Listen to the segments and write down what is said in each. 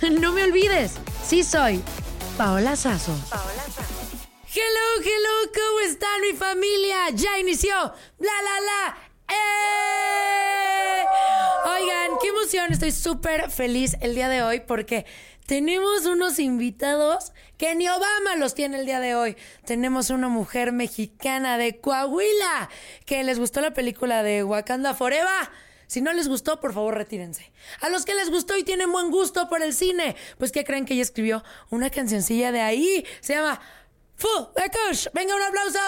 No me olvides, sí soy Paola Sazo. Hello, hello, ¿cómo están mi familia? Ya inició. La la la. ¡Eh! Oigan, qué emoción, estoy súper feliz el día de hoy porque tenemos unos invitados que ni Obama los tiene el día de hoy. Tenemos una mujer mexicana de Coahuila que les gustó la película de Wakanda Forever. Si no les gustó, por favor, retírense. A los que les gustó y tienen buen gusto por el cine, pues ¿qué creen que ella escribió? Una cancioncilla de ahí. Se llama Fu de. Venga, un aplauso.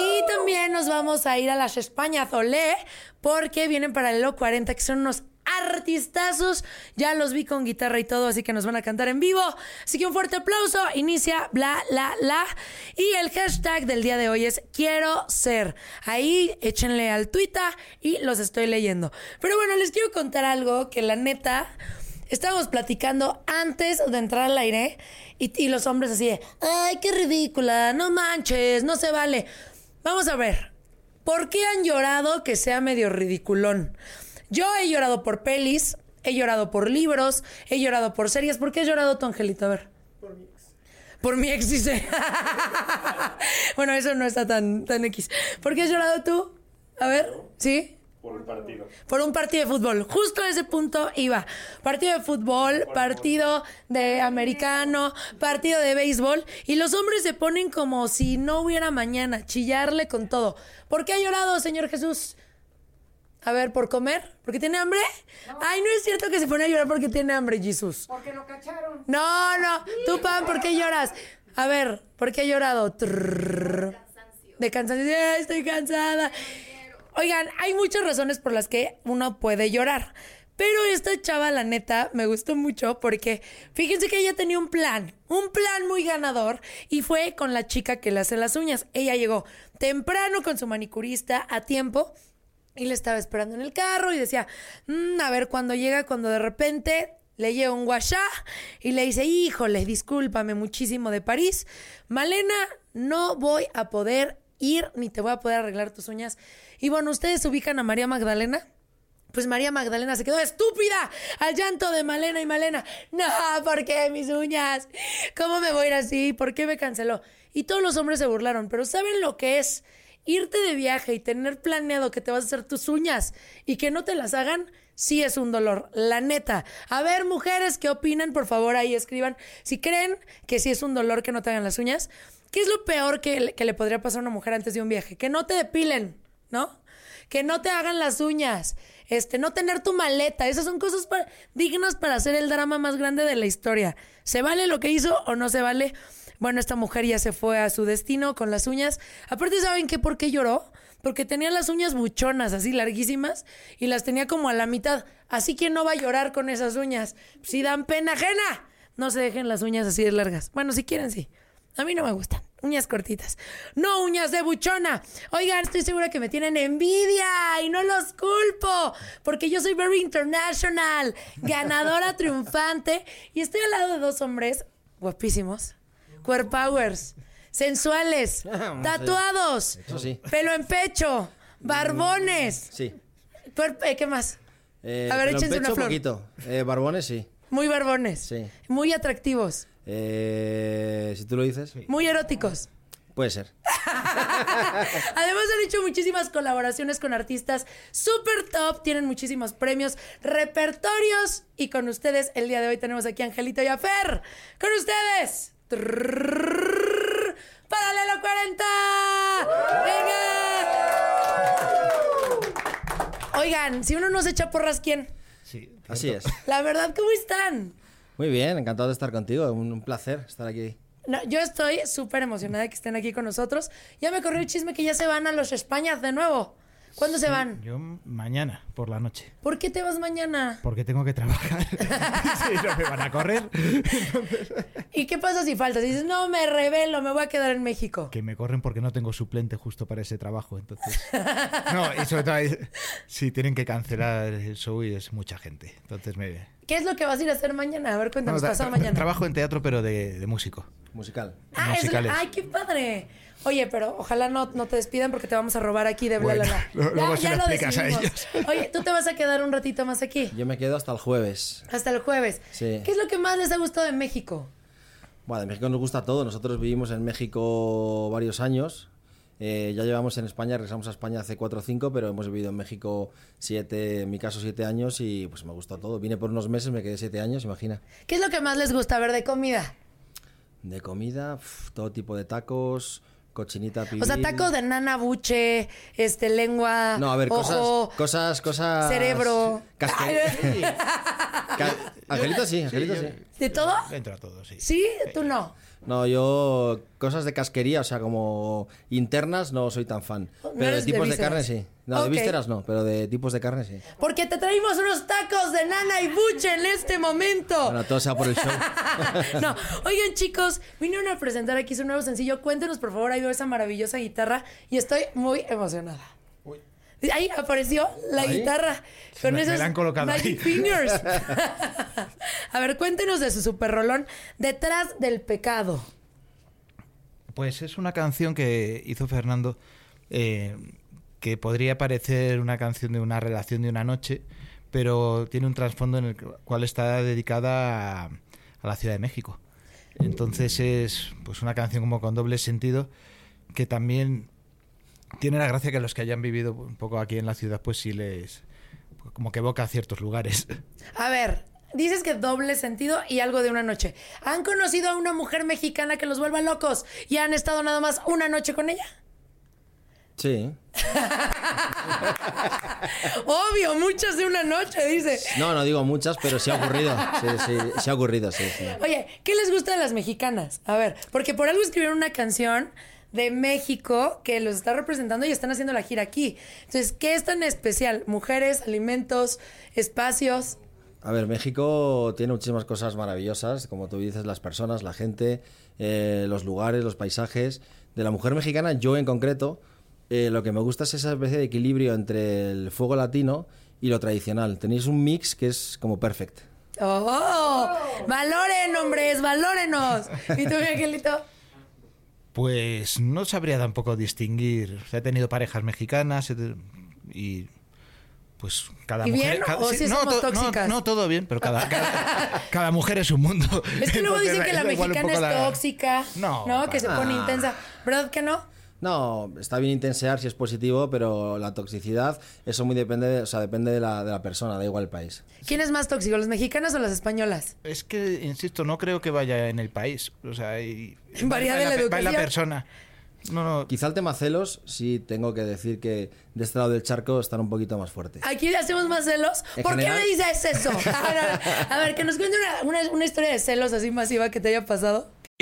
Y también nos vamos a ir a las España Zolé porque vienen Paralelo 40, que son unos artistazos. Ya los vi con guitarra y todo, así que nos van a cantar en vivo. Así que un fuerte aplauso. Inicia bla, la, la. Y el hashtag del día de hoy es quiero ser. Ahí échenle al Twitter y los estoy leyendo. Pero bueno, les quiero contar algo que la neta. Estábamos platicando antes de entrar al aire y, y los hombres así de, ay, qué ridícula, no manches, no se vale. Vamos a ver, ¿por qué han llorado que sea medio ridiculón? Yo he llorado por pelis, he llorado por libros, he llorado por series. ¿Por qué has llorado tú, Angelito? A ver. Por mi ex. Por mi ex, dice. bueno, eso no está tan, tan X. ¿Por qué has llorado tú? A ver, ¿sí? Por un partido. Por un partido de fútbol. Justo a ese punto iba. Partido de fútbol, partido de americano, partido de béisbol. Y los hombres se ponen como si no hubiera mañana, chillarle con todo. ¿Por qué ha llorado, Señor Jesús? A ver, ¿por comer? ¿Porque tiene hambre? Ay, no es cierto que se pone a llorar porque tiene hambre, Jesús. Porque lo cacharon. No, no. Tú, Pam, ¿por qué lloras? A ver, ¿por qué ha llorado? Trrr. De cansancio. Ay, estoy cansada. Oigan, hay muchas razones por las que uno puede llorar. Pero esta chava, la neta, me gustó mucho porque fíjense que ella tenía un plan, un plan muy ganador y fue con la chica que le hace las uñas. Ella llegó temprano con su manicurista a tiempo y le estaba esperando en el carro y decía, "Mm, a ver cuándo llega, cuando de repente le llega un guachá y le dice, híjole, discúlpame muchísimo de París. Malena, no voy a poder ir ni te voy a poder arreglar tus uñas. Y bueno, ¿ustedes ubican a María Magdalena? Pues María Magdalena se quedó estúpida al llanto de Malena y Malena. No, ¿por qué mis uñas? ¿Cómo me voy a ir así? ¿Por qué me canceló? Y todos los hombres se burlaron, pero ¿saben lo que es irte de viaje y tener planeado que te vas a hacer tus uñas y que no te las hagan? Sí es un dolor, la neta. A ver, mujeres, ¿qué opinan? Por favor, ahí escriban. Si creen que sí es un dolor que no te hagan las uñas, ¿qué es lo peor que, le- que le podría pasar a una mujer antes de un viaje? Que no te depilen, ¿no? que no te hagan las uñas, este, no tener tu maleta. Esas son cosas dignas para hacer el drama más grande de la historia. ¿Se vale lo que hizo o no se vale? Bueno, esta mujer ya se fue a su destino con las uñas. Aparte, ¿saben qué? ¿Por qué lloró? Porque tenía las uñas buchonas, así larguísimas, y las tenía como a la mitad. Así que no va a llorar con esas uñas. Si dan pena ajena, no se dejen las uñas así de largas. Bueno, si quieren, sí. A mí no me gustan. Uñas cortitas. No uñas de buchona. Oigan, estoy segura que me tienen envidia y no los culpo. Porque yo soy very international. Ganadora triunfante. Y estoy al lado de dos hombres guapísimos. Queer powers. Sensuales. Tatuados. Eso sí. Pelo en pecho. Barbones. Sí. Cuer- eh, ¿Qué más? Eh, A ver, pelo en échense una pecho, flor. poquito. Eh, barbones, sí. Muy barbones. Sí. Muy atractivos. Eh, si tú lo dices, Muy eróticos. puede ser. Además han hecho muchísimas colaboraciones con artistas super top, tienen muchísimos premios, repertorios y con ustedes el día de hoy tenemos aquí a Angelito y a Fer. Con ustedes. Trrrr, Paralelo 40. Venga. Oigan, si uno no se echa porras, ¿quién? Así es. La verdad, ¿cómo están? Muy bien, encantado de estar contigo. Un, un placer estar aquí. Yo estoy súper emocionada de que estén aquí con nosotros. Ya me corrió el chisme que ya se van a los Españas de nuevo. ¿Cuándo se van? Yo mañana por la noche. ¿Por qué te vas mañana? Porque tengo que trabajar. sí, no me van a correr. ¿Y qué pasa si faltas? Dices, no, me revelo, me voy a quedar en México. Que me corren porque no tengo suplente justo para ese trabajo. Entonces. No, y sobre todo, sí, tienen que cancelar el show y es mucha gente. Entonces me. ¿Qué es lo que vas a ir a hacer mañana? A ver, cuéntanos, No, pasado mañana. Trabajo en teatro, pero de, de músico. Musical. Ah, es musicales. ¡Ay, qué padre! Oye, pero ojalá no, no te despidan porque te vamos a robar aquí de bla, Bueno, bla, bla. lo- luego se lo explicas a decidimos. Oye, tú te vas a quedar un ratito más aquí. Yo me quedo hasta el jueves. Hasta el jueves. Sí. ¿Qué es lo que más les ha gustado de México? Bueno, de México nos gusta todo. Nosotros vivimos en México varios años. Eh, ya llevamos en España, regresamos a España hace 4 o 5, pero hemos vivido en México 7, en mi caso 7 años y pues me gustó todo. Vine por unos meses, me quedé 7 años, imagina. ¿Qué es lo que más les gusta ver de comida? De comida, pf, todo tipo de tacos, cochinita pibil. O sea, taco de nana, buche, este, lengua, No, a ver, ojo, cosas, cosas, cosas... cerebro. Angelito sí, Angelito sí. ¿De todo? Entro a todo, sí. ¿Sí? ¿Tú no? No, yo cosas de casquería, o sea, como internas no soy tan fan. No Pero de de tipos de, vísceras. carne sí. No, de vísceras no, pero de tipos de carne sí. Porque te traímos unos tacos de nana y buche en este momento. Bueno, todo sea por el show. no, oigan chicos, vinieron a presentar aquí su nuevo sencillo. Cuéntenos por favor, ahí veo esa maravillosa guitarra y estoy muy emocionada. Ahí apareció la ¿Ahí? guitarra con me- me esos la han colocado Magic ahí. Fingers. a ver, cuéntenos de su super rolón Detrás del pecado. Pues es una canción que hizo Fernando eh, que podría parecer una canción de una relación de una noche, pero tiene un trasfondo en el cual está dedicada a, a la Ciudad de México. Entonces es pues una canción como con doble sentido que también tiene la gracia que los que hayan vivido un poco aquí en la ciudad pues sí les como que evoca a ciertos lugares. A ver, dices que doble sentido y algo de una noche. ¿Han conocido a una mujer mexicana que los vuelva locos y han estado nada más una noche con ella? Sí. Obvio, muchas de una noche, dice. No, no digo muchas, pero sí ha ocurrido. Sí, sí, sí ha ocurrido, sí, sí. Oye, ¿qué les gusta de las mexicanas? A ver, porque por algo escribieron una canción de México que los está representando y están haciendo la gira aquí. Entonces, ¿qué es tan especial? Mujeres, alimentos, espacios. A ver, México tiene muchísimas cosas maravillosas, como tú dices, las personas, la gente, eh, los lugares, los paisajes. De la mujer mexicana, yo en concreto, eh, lo que me gusta es esa especie de equilibrio entre el fuego latino y lo tradicional. Tenéis un mix que es como perfect. ¡Oh! ¡Valoren, hombres! ¡Valórenos! ¿Y tú, mi angelito? Pues no sabría tampoco distinguir. O sea, he tenido parejas mexicanas y pues cada ¿Y mujer. bien cada- o sí somos to- tóxicas? no, todo bien, pero cada, cada, cada mujer es un mundo. Es que luego dicen que la mexicana es la- tóxica, No, ¿no? Que se pone intensa. ¿Verdad que no? No, está bien intensear si es positivo, pero la toxicidad, eso muy depende, de, o sea, depende de la, de la persona, da igual el país. ¿Quién es más tóxico, las mexicanas o las españolas? Es que, insisto, no creo que vaya en el país. O sea, y- Varía va de en la pe- va en la educación. persona. No, no. Quizá el tema celos, sí tengo que decir que de este lado del charco están un poquito más fuertes. Aquí le hacemos más celos. ¿Por general- qué me dices eso? A ver, a ver, que nos cuente una, una- una historia de celos así masiva que te haya pasado.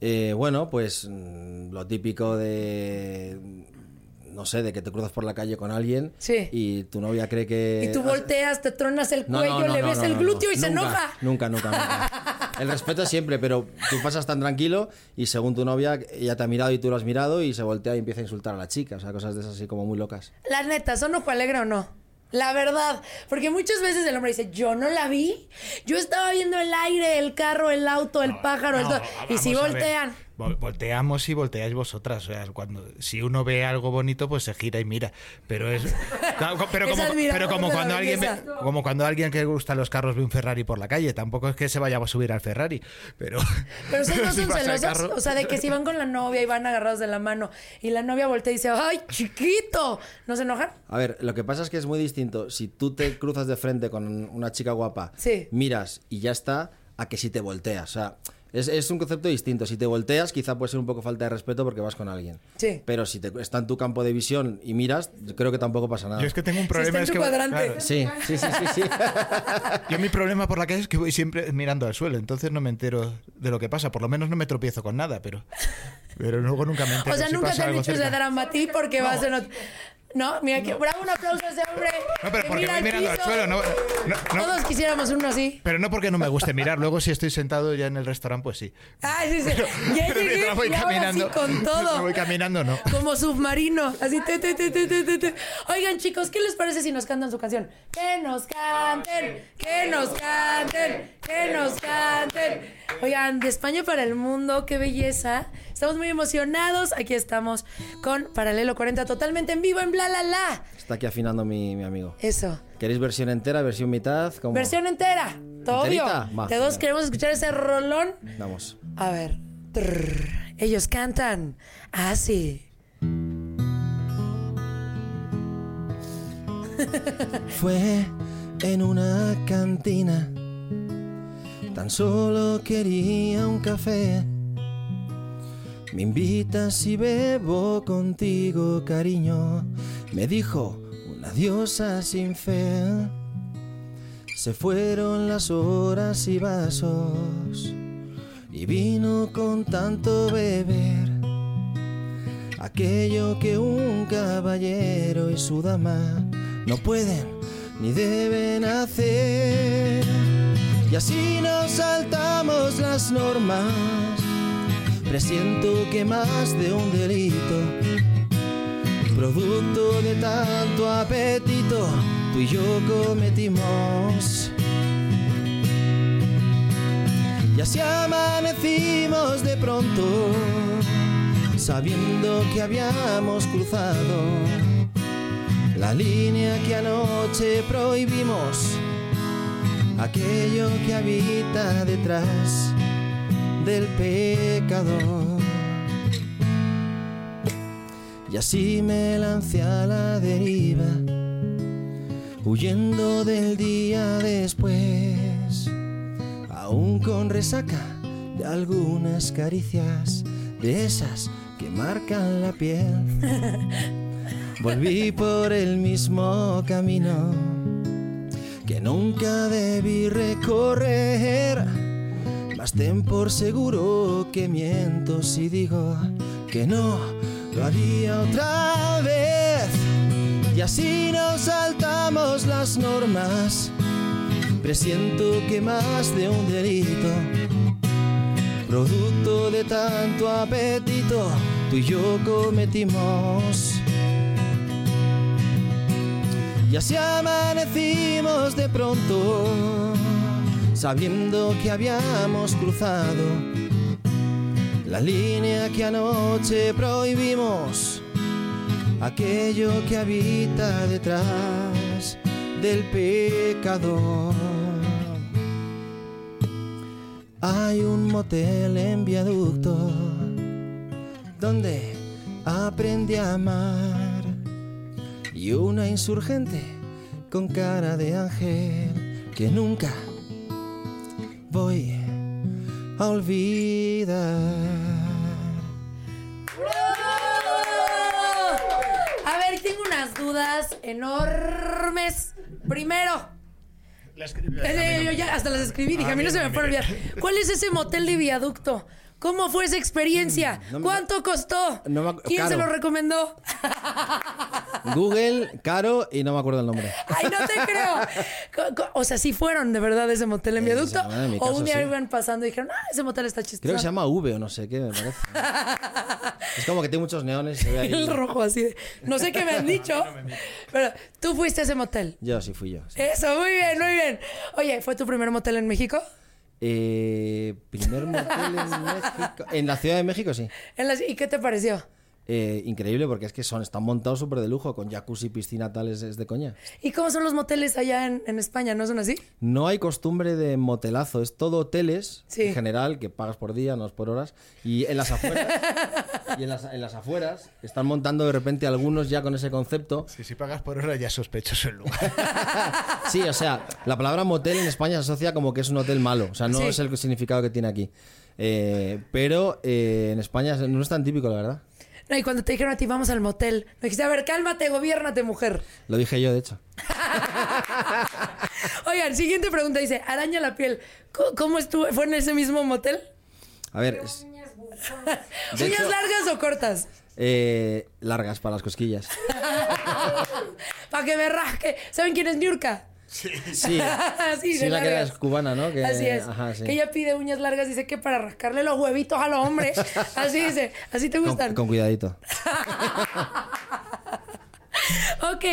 Eh, bueno, pues mm, lo típico de. No sé, de que te cruzas por la calle con alguien Sí. y tu novia cree que. Y tú volteas, te tronas el No, cuello, no, no, le ves el glúteo y se enoja. Nunca, nunca, nunca. El respeto siempre, pero tú pasas tan tranquilo y según tu novia, ella te ha mirado y tú lo has mirado y se voltea y empieza a insultar a la chica. O sea, cosas de esas así como muy locas. La neta, ¿son ojo alegre o no? La verdad, porque muchas veces el hombre dice, yo no la vi, yo estaba viendo el aire, el carro, el auto, el pájaro, el No, todo", y si ver. Volteamos y volteáis vosotras. O sea, cuando, si uno ve algo bonito, pues se gira y mira. Pero es. Claro, pero como, pero como cuando alguien ve- como cuando alguien que le gustan los carros ve un Ferrari por la calle. Tampoco es que se vaya a subir al Ferrari. Pero. Pero ustedes no si son al celosos, carro- o sea, de que si van con la novia y van agarrados de la mano y la novia voltea y dice, ¡ay, chiquito! ¿No se enojan? A ver, lo que pasa es que es muy distinto. Si tú te cruzas de frente con una chica guapa, Sí. miras y ya está, a que si te volteas. O sea, es, es un concepto distinto. Si te volteas, quizá puede ser un poco falta de respeto porque vas con alguien. Sí. Pero si te, está en tu campo de visión y miras, yo creo que tampoco pasa nada. Yo es que tengo un está problema. es que, cuadrante. claro, Sí, sí, sí, sí, sí. yo mi problema por la calle es que voy siempre mirando al suelo. Entonces no me entero de lo que pasa. Por lo menos no me tropiezo con nada. Pero, pero luego nunca me entero. O sea, si nunca pasa te han dicho ese cerca. drama a ti porque vas en otro... No, mira que bravo, un aplauso a ese hombre. No, pero que porque mira voy al mirando al piso. suelo. No, no- no- Todos quisiéramos uno así. pero no porque no me guste mirar. Luego, si estoy sentado ya en el restaurante, pues sí. Ay, sí, sí. Ya Pero llegué mientras voy y ahora sí caminando. con todo. voy caminando, no. Como submarino, así te, te, te, te, te. Oigan, chicos, ¿qué les parece si nos cantan su canción? Que nos canten, que nos canten, que nos canten. Oigan, de España para el mundo, qué belleza. Estamos muy emocionados. Aquí estamos con Paralelo 40 totalmente en vivo en Bla La La. Está aquí afinando mi, mi amigo. Eso. ¿Queréis versión entera, versión mitad? ¿Cómo? Versión entera. Todo obvio. ¿Enterita? Va, De dos queremos escuchar ese rolón. Vamos. A ver. Trrr. Ellos cantan así. Fue en una cantina. Tan solo quería un café. Me invitas y bebo contigo, cariño. Me dijo una diosa sin fe. Se fueron las horas y vasos. Y vino con tanto beber. Aquello que un caballero y su dama no pueden ni deben hacer. Y así nos saltamos las normas. Presiento que más de un delito, producto de tanto apetito, tú y yo cometimos. Y así amanecimos de pronto, sabiendo que habíamos cruzado la línea que anoche prohibimos, aquello que habita detrás del pecado. Y así me lancé a la deriva, huyendo del día después, aún con resaca de algunas caricias, de esas que marcan la piel. Volví por el mismo camino que nunca debí recorrer. Mas ten por seguro que miento si digo que no, lo haría otra vez. Y así nos saltamos las normas. Presiento que más de un delito, producto de tanto apetito, tú y yo cometimos. Y así amanecimos de pronto, sabiendo que habíamos cruzado la línea que anoche prohibimos, aquello que habita detrás del pecado. Hay un motel en viaducto donde aprendí a amar y una insurgente con cara de ángel que nunca voy a olvidar. A ver, tengo unas dudas enormes. Primero, eh, yo ya hasta las escribí, dije, a mí no se me puede olvidar. ¿Cuál es ese motel de viaducto? ¿Cómo fue esa experiencia? No me- ¿Cuánto costó? No me ¿Quién se caro. lo recomendó? Google, caro y no me acuerdo el nombre. Ay, no te creo. O sea, sí fueron de verdad ese motel en viaducto. sí, en o un día sí. iban pasando y dijeron, ah, ese motel está chistoso. Creo que se llama V o no sé qué, me parece. Es como que tiene muchos neones y se ve ahí. El rojo así de. No sé qué me han dicho. pero tú fuiste a ese motel. Yo sí fui yo. sí. Eso, muy bien, muy bien. Oye, ¿fue tu primer motel en México? Eh, primer motel en México. En la Ciudad de México, sí. En las- ¿Y qué te pareció? Eh, increíble porque es que son, están montados súper de lujo, con jacuzzi, piscina, tal, es, es de coña. ¿Y cómo son los moteles allá en, en España? ¿No son así? No hay costumbre de motelazo, es todo hoteles Sí. en general, que pagas por día, no es por horas. Y en las afueras, y en las, en las afueras están montando de repente algunos ya con ese concepto. Si, si pagas por hora ya es sospechoso el lugar. Sí, o sea, la palabra motel en España se asocia como que es un hotel malo, o sea, no Sí. es el significado que tiene aquí. Eh, pero eh, en España no es tan típico, la verdad. No, y cuando te dijeron a ti, vamos al motel, me dijiste, a ver, cálmate, gobiérnate, mujer. Lo dije yo, de hecho. Oigan, siguiente pregunta, dice, araña la piel. ¿Cómo, cómo estuvo? ¿Fue en ese mismo motel? A ver, es- ¿Uñas hecho- largas o cortas? eh, largas para las cosquillas. Para que me rasque. ¿Saben quién es Niurka? Sí, sí, sí, de la que es cubana, ¿no? Que- Así es. ajá, sí. Que ella pide uñas largas, dice que para rascarle los huevitos a los hombres. Así dice. ¿Así te gustan? Con, con cuidadito. Ok.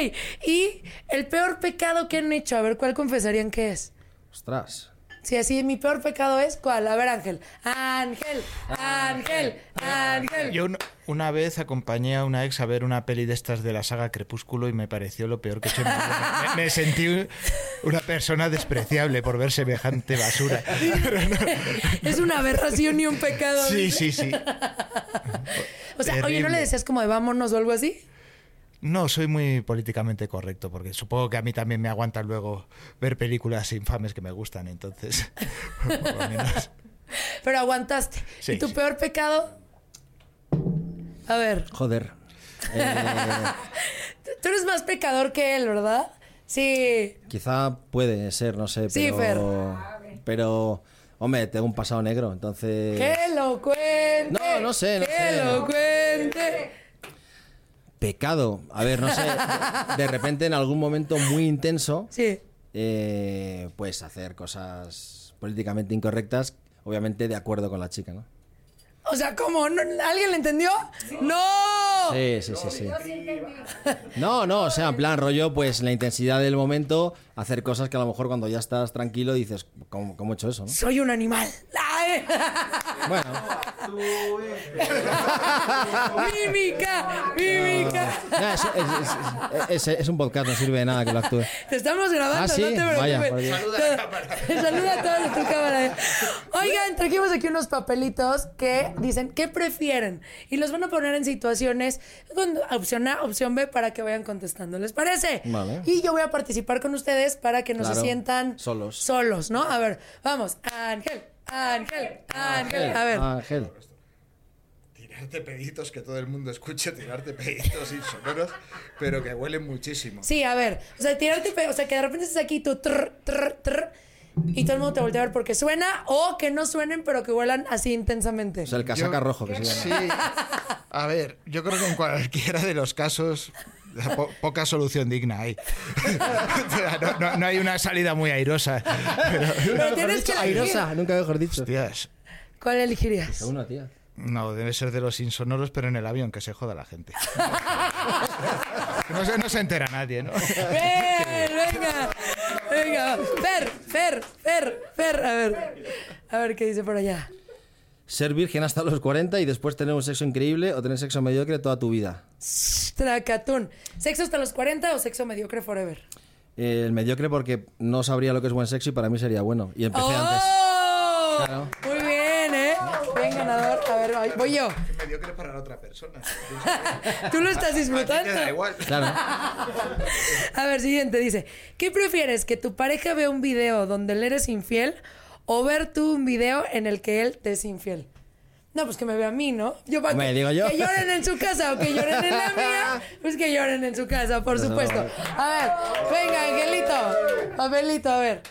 Y el peor pecado que han hecho, a ver, ¿cuál confesarían que es? Ostras. Si así mi peor pecado es, ¿cuál? A ver, Ángel. Ángel, Ángel, Ángel. Yo un- una vez acompañé a una ex a ver una peli de estas de la saga Crepúsculo y me pareció lo peor que he hecho. Me, me sentí un- una persona despreciable por ver semejante basura. Es una aberración y un pecado. Sí, sí, sí. O sea, oye, ¿no le Terrible. decías como de vámonos o algo así? No, soy muy políticamente correcto porque supongo que a mí también me aguanta luego ver películas infames que me gustan, entonces... por lo menos. Pero aguantaste. Sí, ¿Y tu sí. peor pecado? A ver, Joder. Eh, tú eres más pecador que él, ¿verdad? Sí. quizá puede ser, no sé, Sí, pero... Pero, hombre, tengo un pasado negro, entonces... Que lo cuente. No, no sé, no que sé. lo cuente. Pecado. A ver, no sé. De repente, en algún momento muy intenso, Sí. eh, pues hacer cosas políticamente incorrectas, obviamente de acuerdo con la chica, ¿no? O sea, ¿cómo? ¿No- ¿Alguien le entendió? ¡No! Sí, sí, sí, sí. No, no, o sea, en plan rollo, pues la intensidad del momento, hacer cosas que a lo mejor cuando ya estás tranquilo dices, ¿cómo, cómo he hecho eso? no? Soy un animal. Ay. Bueno, mímica, mímica. ya, es, es- es- es- es un podcast, no sirve de nada que lo actúe. Te estamos grabando, Ah, ¿sí? no te preocupes. Saluda a la cámara. Saluda a todos tu cámara. Oigan, trajimos aquí unos papelitos que dicen qué prefieren y los van a poner en situaciones con opción A, opción B para que vayan contestando. ¿Les parece? Vale. Y yo voy a participar con ustedes para que no se Claro. sientan Solos. Solos, ¿no? A ver, vamos. Ángel, Ángel, Ángel. A ver. Ángel. Tirarte peditos, que todo el mundo escuche tirarte peditos insonoros, pero que huelen muchísimo. Sí, a ver. O sea, tirarte, o sea, que de repente estés aquí tú trr, trr, trr, y todo el mundo te voltea a ver porque suena o que no suenen pero que huelan así intensamente. O sea, el casaca Yo- rojo que se llama. Sí. A ver, yo creo que en cualquiera de los casos po- poca solución digna hay. No, no- no hay una salida muy airosa. Pero, Pero tienes que elegir. Airosa, nunca mejor dicho. hostias, ¿Cuál elegirías? Una tía. no, debe ser de los insonoros, pero en el avión, que se joda la gente. No se, no se entera nadie, ¿no? Bien, venga, venga. Fer, Fer, Fer, Fer. A ver, a ver qué dice por allá. Ser virgen hasta los 40 y después tener un sexo increíble o tener sexo mediocre toda tu vida. Tracatún. ¿Sexo hasta los 40 o sexo mediocre forever? Eh, El mediocre porque no sabría lo que es buen sexo y para mí sería bueno. Y empecé antes. ¡Oh! Claro. Muy bien, ¿eh? Bien ganador. A ver, voy- voy yo. Mediocre para la otra persona. Tú lo estás disfrutando. igual. Claro. A ver, siguiente, dice, ¿qué prefieres? ¿Que tu pareja vea un video donde le eres infiel o ver tú un video en el que él te es infiel? No, pues que me vea a mí, ¿no? Yo para Hombre, que, digo yo. que lloren en su casa o que lloren en la mía, pues que lloren en su casa, por supuesto. A ver, venga, Angelito, papelito, a ver.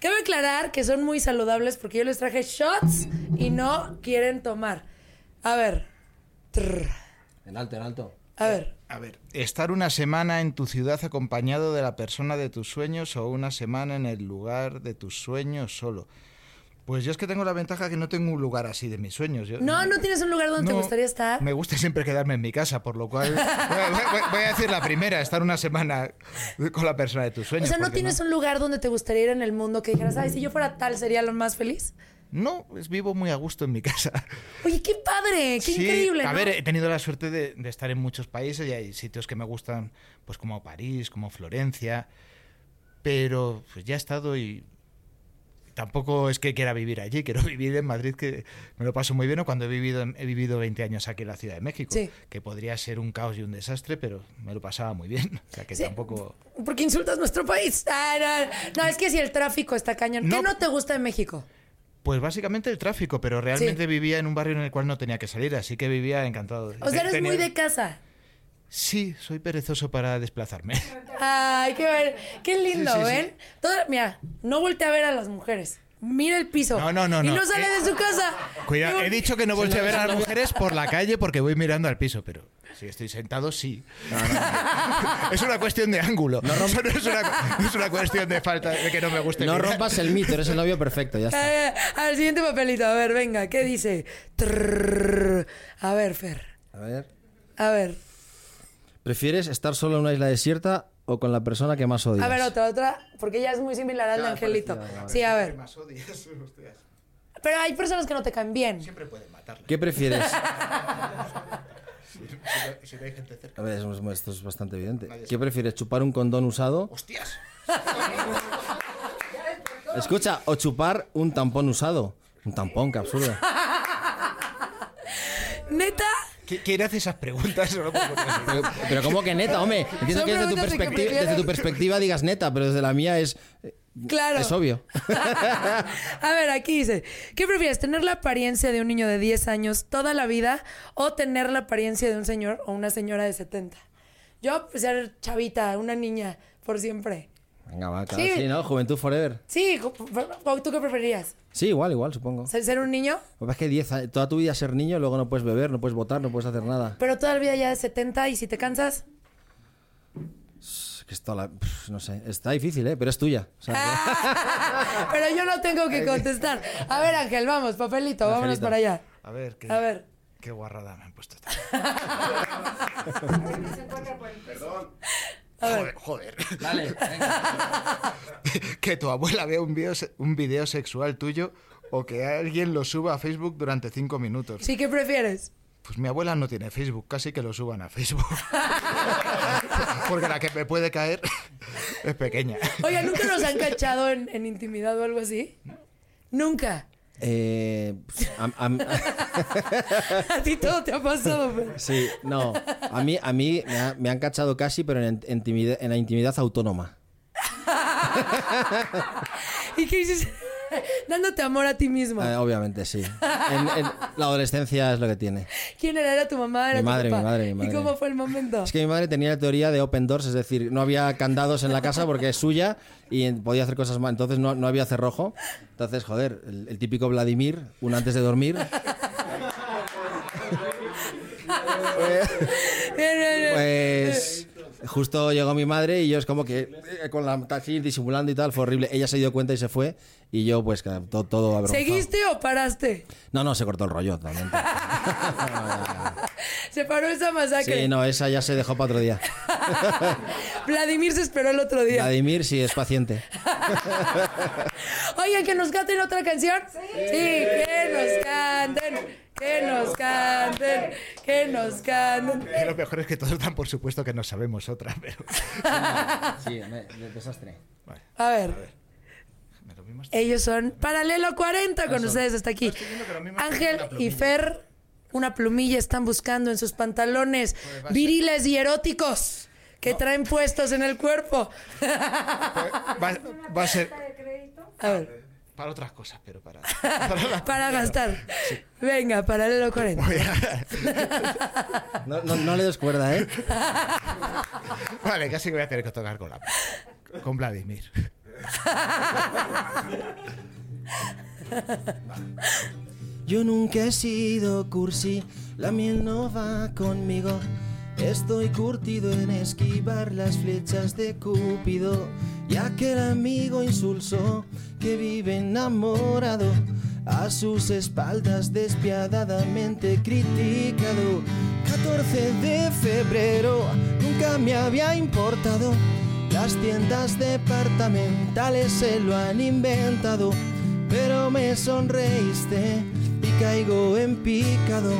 Cabe aclarar que son muy saludables porque yo les traje shots y no quieren tomar. A ver. Trrr. En alto, en alto. A ver. A ver, estar una semana en tu ciudad acompañado de la persona de tus sueños o una semana en el lugar de tus sueños solo. Pues yo es que tengo la ventaja que no tengo un lugar así de mis sueños. Yo- No, no tienes un lugar donde te gustaría estar. Me gusta siempre quedarme en mi casa, por lo cual voy, voy- voy a decir la primera, estar una semana con la persona de tus O sueños. sea, ¿no tienes un lugar donde te gustaría ir en el mundo que dijeras, ay, si yo fuera tal sería lo más feliz? No, pues vivo muy a gusto en mi casa. Oye, qué padre, qué Sí, increíble. A ver, he tenido la suerte de, de estar en muchos países y hay sitios que me gustan, pues como París, como Florencia, pero pues ya he estado y tampoco es que quiera vivir allí, quiero vivir en Madrid, que me lo paso muy bien, o cuando he vivido, he vivido 20 años aquí en la Ciudad de México, Sí. que podría ser un caos y un desastre, pero me lo pasaba muy bien, o sea que Sí. tampoco... Porque insultas nuestro país. Ah, no, no, es que si el tráfico está cañón. ¿Qué No. te gusta de México? Pues básicamente el tráfico, pero realmente vivía en un barrio en el cual no tenía que salir, así que vivía encantado. O sea, eres Tenía- muy de casa. Sí, soy perezoso para desplazarme. Ay, qué, ver- qué lindo, Sí, sí, sí. ¿ven? Mira, no voltea a ver a las mujeres. Mira el piso. No, no, no, Y no. no sale Eh, de su casa. Cuidado, he dicho que no volteé a ver a las mujeres por la calle porque voy mirando al piso, pero si estoy sentado, sí. Es una cuestión de ángulo. No, es, una, no es una cuestión de falta de que no me guste. No mirar. rompas el mito, eres el novio perfecto, ya está. Eh, al siguiente papelito, a ver, venga, ¿qué dice? Trrr. A ver, Fer. A ver. A ver. ¿Prefieres estar solo en una isla desierta o con la persona que más odias? A ver, otra, otra, porque ya es muy similar al de Angelito. Sí, a ver. Más odias, hostias. Pero hay personas que no te caen bien. Siempre pueden matarle. ¿Qué prefieres? Si, no- si hay gente cerca. A ver, es- esto es bastante evidente. ¿Qué prefieres, chupar un condón usado? ¡Hostias! Escucha, o chupar un tampón usado. Un tampón, qué absurdo. ¿Neta? ¿Qui- ¿Quién hace esas preguntas? Curiosidad. Pero, pero ¿cómo que neta, hombre? Entiendo Son que desde tu, perspectiva, prefieres. desde tu perspectiva digas neta, pero desde la mía es... Claro. Es obvio. A ver, aquí dice, ¿qué prefieres? ¿Tener la apariencia de un niño de 10 años toda la vida o tener la apariencia de un señor o una señora de 70? Yo, pues, ser chavita, una niña, por siempre. Venga, va, claro, Sí. sí, ¿no? Juventud forever. Sí, ¿tú qué preferirías? Sí, igual, igual, supongo. ¿Ser ser un niño? Pasa es que 10 a- toda tu vida ser niño, luego no puedes beber, no puedes votar, no puedes hacer nada. Pero toda la vida ya de 70 y si te cansas... Es que está la- no sé, está difícil, ¿eh? Pero es tuya. O sea, Ah, Pero yo no tengo que contestar. A ver, Ángel, vamos, papelito, vámonos para allá. A ver, qué, A ver. qué guarrada me han puesto. Joder, joder. Dale, venga. que tu abuela vea un video, un video sexual tuyo o que alguien lo suba a Facebook durante cinco minutos. ¿Sí qué prefieres? Pues mi abuela no tiene Facebook, casi que lo suban a Facebook. Porque la que me puede caer es pequeña. Oiga, ¿nunca nos han cachado en, en intimidad o algo así? Nunca. Eh, A ti todo te ha pasado, Fer. sí, no. A mí, a mí me, ha- me han cachado casi, pero en, intimidad, en la intimidad autónoma. ¿Y qué dices? Dándote amor a ti mismo. Eh, obviamente, sí. En- en- la adolescencia es lo que tiene. ¿Quién era? ¿Era tu mamá? ¿Era Mi tu madre, papá? mi madre, mi madre. ¿Y cómo fue el momento? Es que mi madre tenía la teoría de open doors, es decir, no había candados en la casa porque es suya y podía hacer cosas más. Entonces no, no había cerrojo. Entonces, joder, el, el típico Vladimir, un antes de dormir. Bien, bien, bien. Pues justo llegó mi madre y yo es como que eh, con la así disimulando y tal, fue horrible. Ella se dio cuenta y se fue y yo pues que todo, todo avergonzado. ¿Seguiste o paraste? No, no, se cortó el rollo totalmente. Se paró esa masacre. Sí, no, esa ya se dejó para otro día. Vladimir se esperó el otro día. Vladimir sí es paciente. Oigan, que nos canten otra canción. Sí, que nos canten. Que nos canten. Que nos canten. Y lo mejor es que todos dan por supuesto que no sabemos otra, pero... Sí, desastre. A ver. Ellos son Paralelo 40 con ustedes hasta aquí. Ángel y Fer, una plumilla están buscando en sus pantalones viriles y eróticos que traen puestos en el cuerpo. Va, va a ser A ver, para otras cosas, pero para... para la- para gastar. Venga, Paralelo 40. No, no, no le des cuerda, ¿eh? Vale, casi que voy a tener que tocar con la... Con Vladimir. Yo nunca he sido cursi, la miel no va conmigo. Estoy curtido en esquivar las flechas de Cúpido y aquel amigo insulso que vive enamorado a sus espaldas despiadadamente criticado. 14 de febrero nunca me había importado. Las tiendas departamentales se lo han inventado, pero me sonreíste y caigo en picado.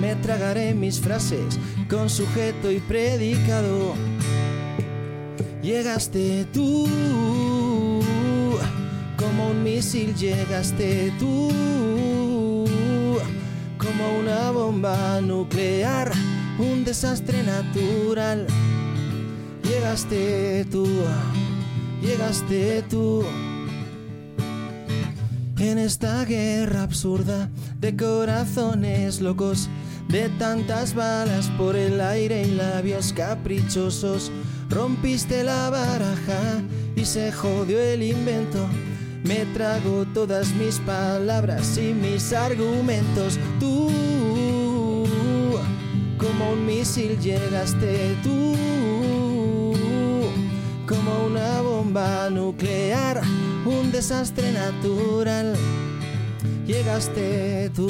Me tragaré mis frases con sujeto y predicado. Llegaste tú, como un misil llegaste tú, como una bomba nuclear, un desastre natural. Llegaste tú, llegaste tú. En esta guerra absurda de corazones locos, de tantas balas por el aire y labios caprichosos, rompiste la baraja y se jodió el invento. Me trago todas mis palabras y mis argumentos. Tú, como un misil llegaste tú, como una bomba nuclear, un desastre natural. Llegaste tú,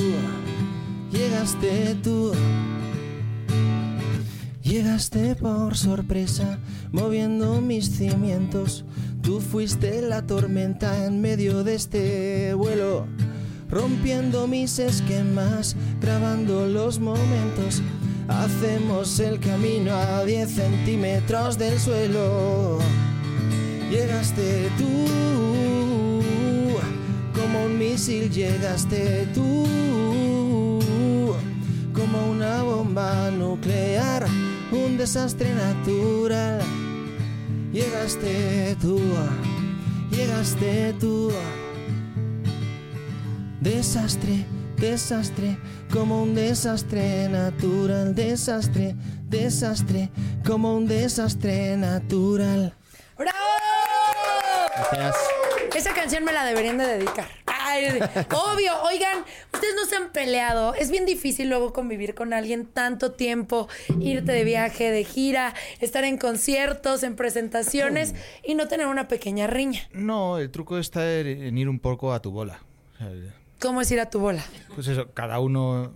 llegaste tú. Llegaste por sorpresa, moviendo mis cimientos. Tú fuiste la tormenta en medio de este vuelo, rompiendo mis esquemas, grabando los momentos. Hacemos el camino a 10 centímetros del suelo. Llegaste tú, como un misil llegaste tú, como una bomba nuclear, un desastre natural. Llegaste tú, llegaste tú. Desastre, desastre, como un desastre natural. Desastre, desastre, como un desastre natural. ¡Bravo! Gracias. Esa canción me la deberían de dedicar. Obvio, oigan, ustedes no se han peleado. Es bien difícil luego convivir con alguien tanto tiempo, irte de viaje, de gira, estar en conciertos, en presentaciones y no tener una pequeña riña. No, el truco está en ir un poco a tu bola. ¿Cómo es ir a tu bola? Pues eso, cada uno...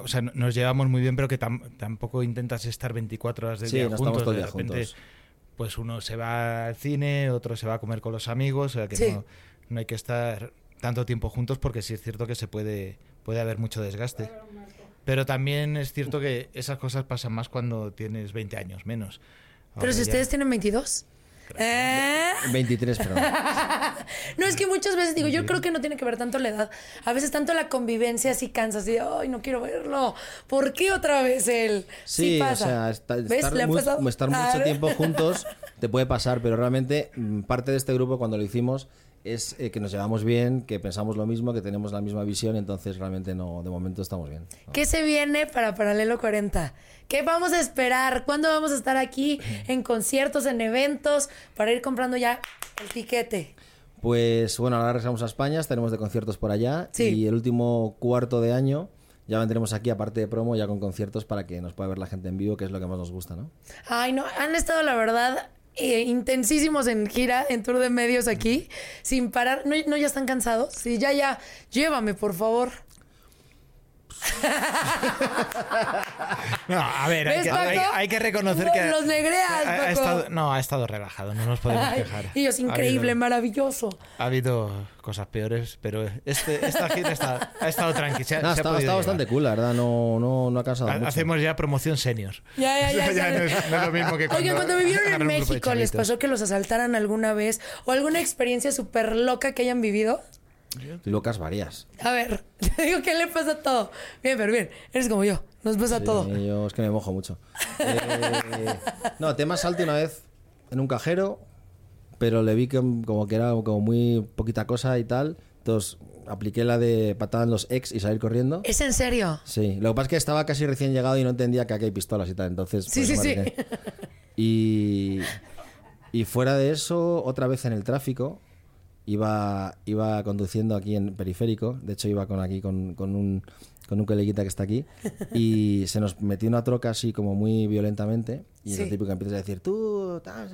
O sea, nos llevamos muy bien, pero que tam- tampoco intentas estar 24 horas del Sí, día no juntos. estamos de día repente, juntos. pues uno se va al cine, otro se va a comer con los amigos, o sea que Sí. no, no hay que estar tanto tiempo juntos porque sí es cierto que se puede, puede haber mucho desgaste. Pero también es cierto que esas cosas pasan más cuando tienes 20 años menos. Pero Ahora si ya- ustedes tienen 22. ¿Eh? 23, perdón. No, es que muchas veces digo, yo creo que no tiene que ver tanto la edad. A veces tanto la convivencia así cansa, así, de, ay, no quiero verlo. ¿Por qué otra vez él? Sí, o pasa. sea, esta- ¿Ves? estar, estar mucho tiempo juntos te puede pasar, pero realmente mm, parte de este grupo cuando lo hicimos es eh, que nos llevamos bien, que pensamos lo mismo, que tenemos la misma visión, entonces realmente no, de momento estamos bien. ¿Qué se viene para Paralelo 40? ¿Qué vamos a esperar? ¿Cuándo vamos a estar aquí en conciertos, en eventos, para ir comprando ya el tiquete? Pues bueno, ahora regresamos a España, estaremos de conciertos por allá Sí. y el último cuarto de año ya vendremos aquí, aparte de promo, ya con conciertos para que nos pueda ver la gente en vivo, que es lo que más nos gusta, ¿no? Ay, no, han estado, la verdad, eh, intensísimos en gira, en tour de medios aquí, sin parar. ¿No, no ya están cansados? Sí, ya, ya. Llévame, por favor. No, a ver, hay ¿Ves, que, hay- que reconocer Los- que. los negreas, ha- ha estado- no, ha estado relajado, no nos podemos Ay, quejar. y es Ha increíble, habido- maravilloso. Ha habido cosas peores, pero este, esta gira está- ha estado tranquila. se ha- No, se ha está, está bastante cool, la verdad, no, no, no ha cansado Ha- mucho. Hacemos ya promoción senior. Ya, ya, ya. ya. no, es, no es lo mismo que cuando. Oye, cuando vivieron en México, ¿les pasó que los asaltaran alguna vez? ¿O alguna experiencia súper loca que hayan vivido? Locas varias. A ver, te digo que le pasa a todo. Bien, pero bien, eres como yo, nos pasa Sí, todo. Yo es que me mojo mucho. Eh, no, tema salte una vez en un cajero, pero le vi que como que era como muy poquita cosa y tal. Entonces apliqué la de patada en los ex y salir corriendo. ¿Es en serio? Sí, lo que pasa es que estaba casi recién llegado y no entendía que aquí hay pistolas y tal. Entonces, Sí, pues, sí, sí. Y, y fuera de eso, otra vez en el tráfico, iba, iba conduciendo aquí en periférico. De hecho, iba con aquí con, con un, con un coleguita que está aquí. Y se nos metió una troca así como muy violentamente. Y es Sí. el típico que empieza a decir, tú, tal,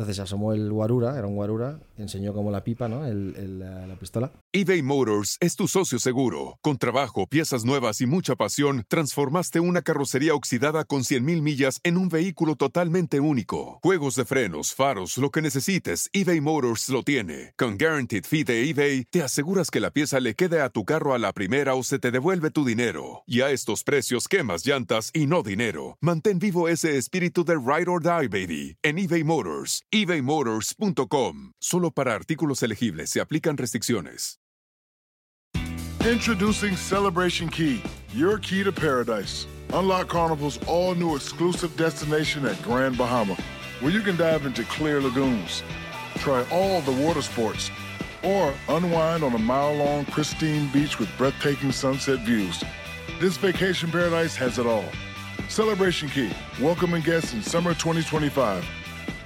no sé qué, ah". Entonces asomó el guarura, era un guarura, enseñó como la pipa, ¿no? El- la- la pistola. eBay Motors es tu socio seguro. Con trabajo, piezas nuevas y mucha pasión, transformaste una carrocería oxidada con 100.000 millas en un vehículo totalmente único. Juegos de frenos, faros, lo que necesites, eBay Motors lo tiene. Con Guaranteed Fee de eBay, te aseguras que la pieza le quede a tu carro a la primera o se te devuelve tu dinero. Y a estos precios, quemas llantas y no dinero. Mantén vivo ese espíritu de Ride or Die, baby, en eBay Motors. ebaymotors.com. Solo para artículos elegibles se aplican restricciones. Introducing Celebration Key, your key to paradise. Unlock Carnival's all new exclusive destination at Grand Bahama, where you can dive into clear lagoons, try all the water sports, or unwind on a mile long, pristine beach with breathtaking sunset views. This vacation paradise has it all. Celebration Key, welcoming guests in summer 2025.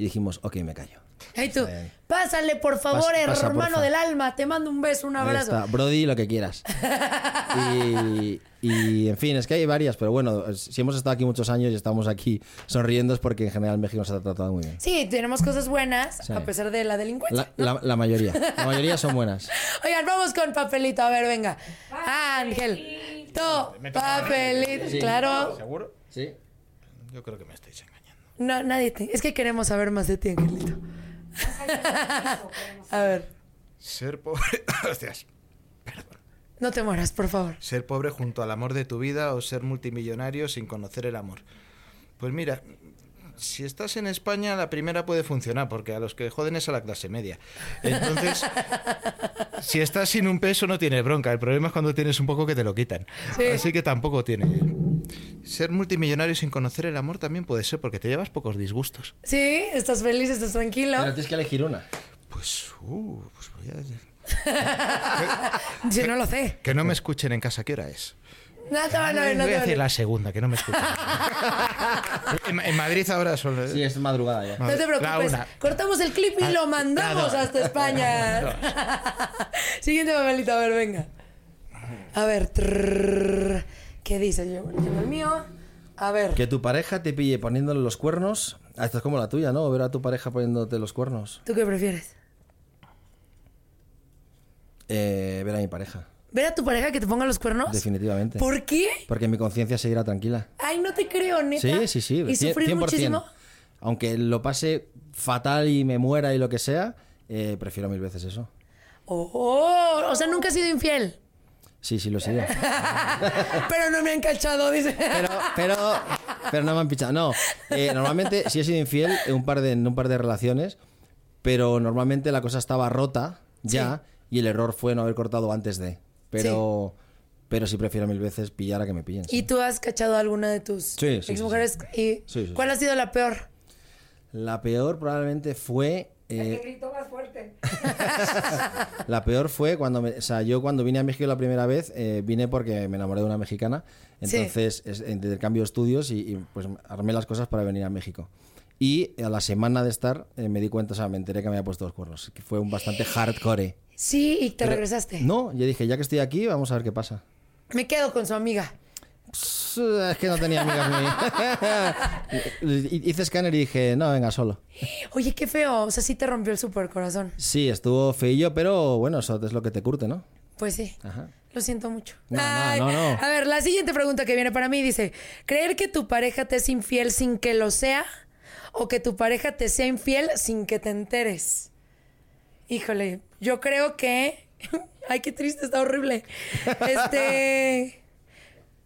Y dijimos, ok, me callo. Hey tú, pásale por favor, Pasa- pasa, hermano porfa. del alma, te mando un beso, un abrazo. está, Brody, lo que quieras. Y, y, en fin, es que hay varias, pero bueno, si hemos estado aquí muchos años y estamos aquí sonriendo es porque en general México nos ha tratado muy bien. Sí, tenemos cosas buenas, Sí. a pesar de la delincuencia. La, la- la mayoría. La mayoría son buenas. Oigan, vamos con papelito, a ver, venga. Ángel, to, papelito, claro. ¿Seguro? Sí. Yo creo que me estáis engañando. No, nadie te... Es que queremos saber más de ti, Angelito. a ver, Ser pobre. Hostias. no te mueras, por favor. Ser pobre junto al amor de tu vida o ser multimillonario sin conocer el amor. Pues mira, si estás en España, la primera puede funcionar, porque a los que joden es a la clase media. Entonces, si estás sin un peso, no tienes bronca. El problema es cuando tienes un poco que te lo quitan. Sí. Así que tampoco tiene. Ser multimillonario sin conocer el amor también puede ser, porque te llevas pocos disgustos. Sí, estás feliz, estás tranquilo. Pero tienes que elegir una. Pues, uh, pues voy a... Si no lo sé. Que no me escuchen en casa, ¿qué hora es? No, no, no, no, voy no, a decir la segunda, que no me escuchen. en, en Madrid ahora son... Sí, es madrugada ya. No te La preocupes. una. Cortamos el clip y Ah, lo mandamos hasta España. Siguiente papelito, a ver, venga. A ver. trrr. ¿Qué dices? Yo llevo el mío. A ver. Que tu pareja te pille poniéndole los cuernos. Ah, esto es como la tuya, ¿no? Ver a tu pareja poniéndote los cuernos. ¿Tú qué prefieres? Eh, ver a mi pareja, ¿Ver a tu pareja que te ponga los cuernos? definitivamente. ¿Por qué? Porque mi conciencia seguirá tranquila. Ay, no te creo, neta. Sí, sí, sí. ¿Y sufrir 100%. muchísimo? Aunque lo pase fatal y me muera y lo que sea, eh, prefiero mil veces eso. Oh, o sea, nunca has sido infiel. Sí, sí, lo sigo. Pero no me han cachado, dice. Pero, pero, pero no me han pichado. No, eh, normalmente sí he sido infiel en un par de, en un par de relaciones, pero normalmente la cosa estaba rota ya y el error fue no haber cortado antes de. Pero, pero sí prefiero mil veces pillar a que me pillen. sí. ¿Y tú has cachado a alguna de tus Sí, sí, sí, exmujeres? ¿Y Sí, sí, cuál sí. ha sido la peor? La peor probablemente fue... eh, gritó más fuerte. La peor fue cuando, me- o sea, yo cuando vine a México la primera vez, eh, vine porque me enamoré de una mexicana. Sí. Entonces, es- intercambio estudios y, y, pues armé las cosas para venir a México. Y a la semana de estar eh, me di cuenta, o sea, me enteré que me había puesto los cuernos, que fue un bastante hardcore. Sí, y te Pero- regresaste. No, yo dije, ya que estoy aquí, vamos a ver qué pasa. Me quedo con su amiga. Es que no tenía amigas muy... Hice escáner y dije, no, venga, solo. Oye, qué feo. O sea, sí te rompió el super corazón. Sí, estuvo feillo, pero bueno, eso es lo que te curte, ¿no? Pues sí. Ajá. Lo siento mucho. No, no, Ay, no, no. A ver, la siguiente pregunta que viene para mí dice: ¿Creer que tu pareja te es infiel sin que lo sea? ¿O que tu pareja te sea infiel sin que te enteres? Híjole, yo creo que. Ay, qué triste, está horrible. Este.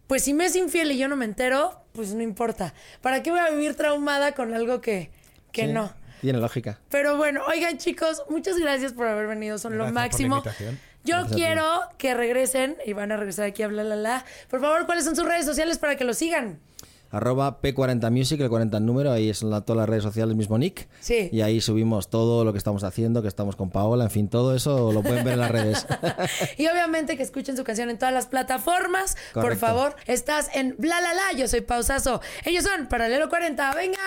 Pues si me es infiel y yo no me entero, pues no importa. ¿Para qué voy a vivir traumada con algo que, que Sí, no? Tiene lógica. Pero bueno, oigan chicos, muchas gracias por haber venido, son lo Gracias por la máximo. Yo Gracias quiero que regresen y van a regresar aquí a Bla La La. Por favor, ¿cuáles son sus redes sociales para que lo sigan? Arroba P40Music, el 40 en número, ahí son la- todas las redes sociales, mismo nick. Sí. Y ahí subimos todo lo que estamos haciendo, que estamos con Paola, en fin, todo eso lo pueden ver en las redes. Y obviamente que escuchen su canción en todas las plataformas. Por favor, estás en Bla La La. Yo soy Pausazo. Ellos son Paralelo 40. ¡Venga!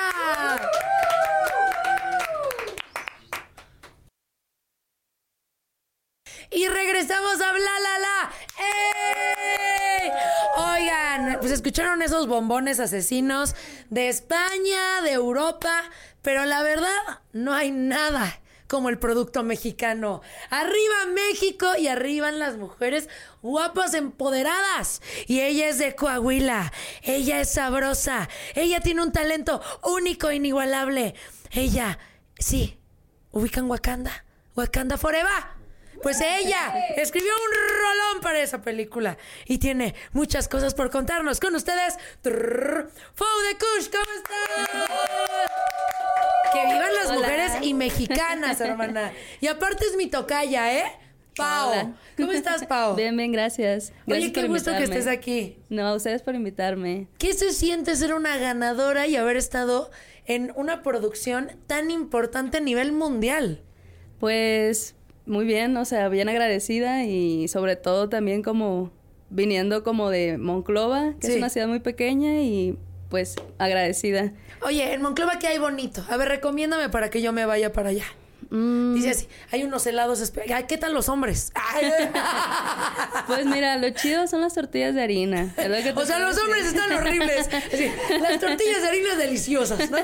Y regresamos a Bla La La. ¡Ey! Oigan, pues escucharon esos bombones asesinos de España, de Europa, pero la verdad no hay nada como el producto mexicano. Arriba México y arriban las mujeres guapas empoderadas. Y ella es de Coahuila. Ella es sabrosa. Ella tiene un talento único, inigualable. Ella, sí, ubican Wakanda. Wakanda Forever. Pues ella escribió un rolón para esa película y tiene muchas cosas por contarnos con ustedes. Fou de Kush, ¿cómo estás? Que vivan las Hola. mujeres y mexicanas, hermana. Y aparte es mi tocaya, ¿eh? Pau. Hola. ¿Cómo estás, Pau? Bien, bien, gracias. Gracias Oye, qué gusto que estés aquí. No, a ustedes por invitarme. ¿Qué se siente ser una ganadora y haber estado en una producción tan importante a nivel mundial? Pues muy bien, o sea, bien agradecida y sobre todo también como viniendo como de Monclova, que Sí. es una ciudad muy pequeña y pues agradecida. Oye, en Monclova, ¿qué hay bonito? A ver, recomiéndame para que yo me vaya para allá. Mm, Dice así, hay unos helados... Ay, ¿Qué tal los hombres? Pues mira, lo chido son las tortillas de harina. que O sea, los decir. hombres están horribles. Así, las tortillas de harina deliciosas, ¿no?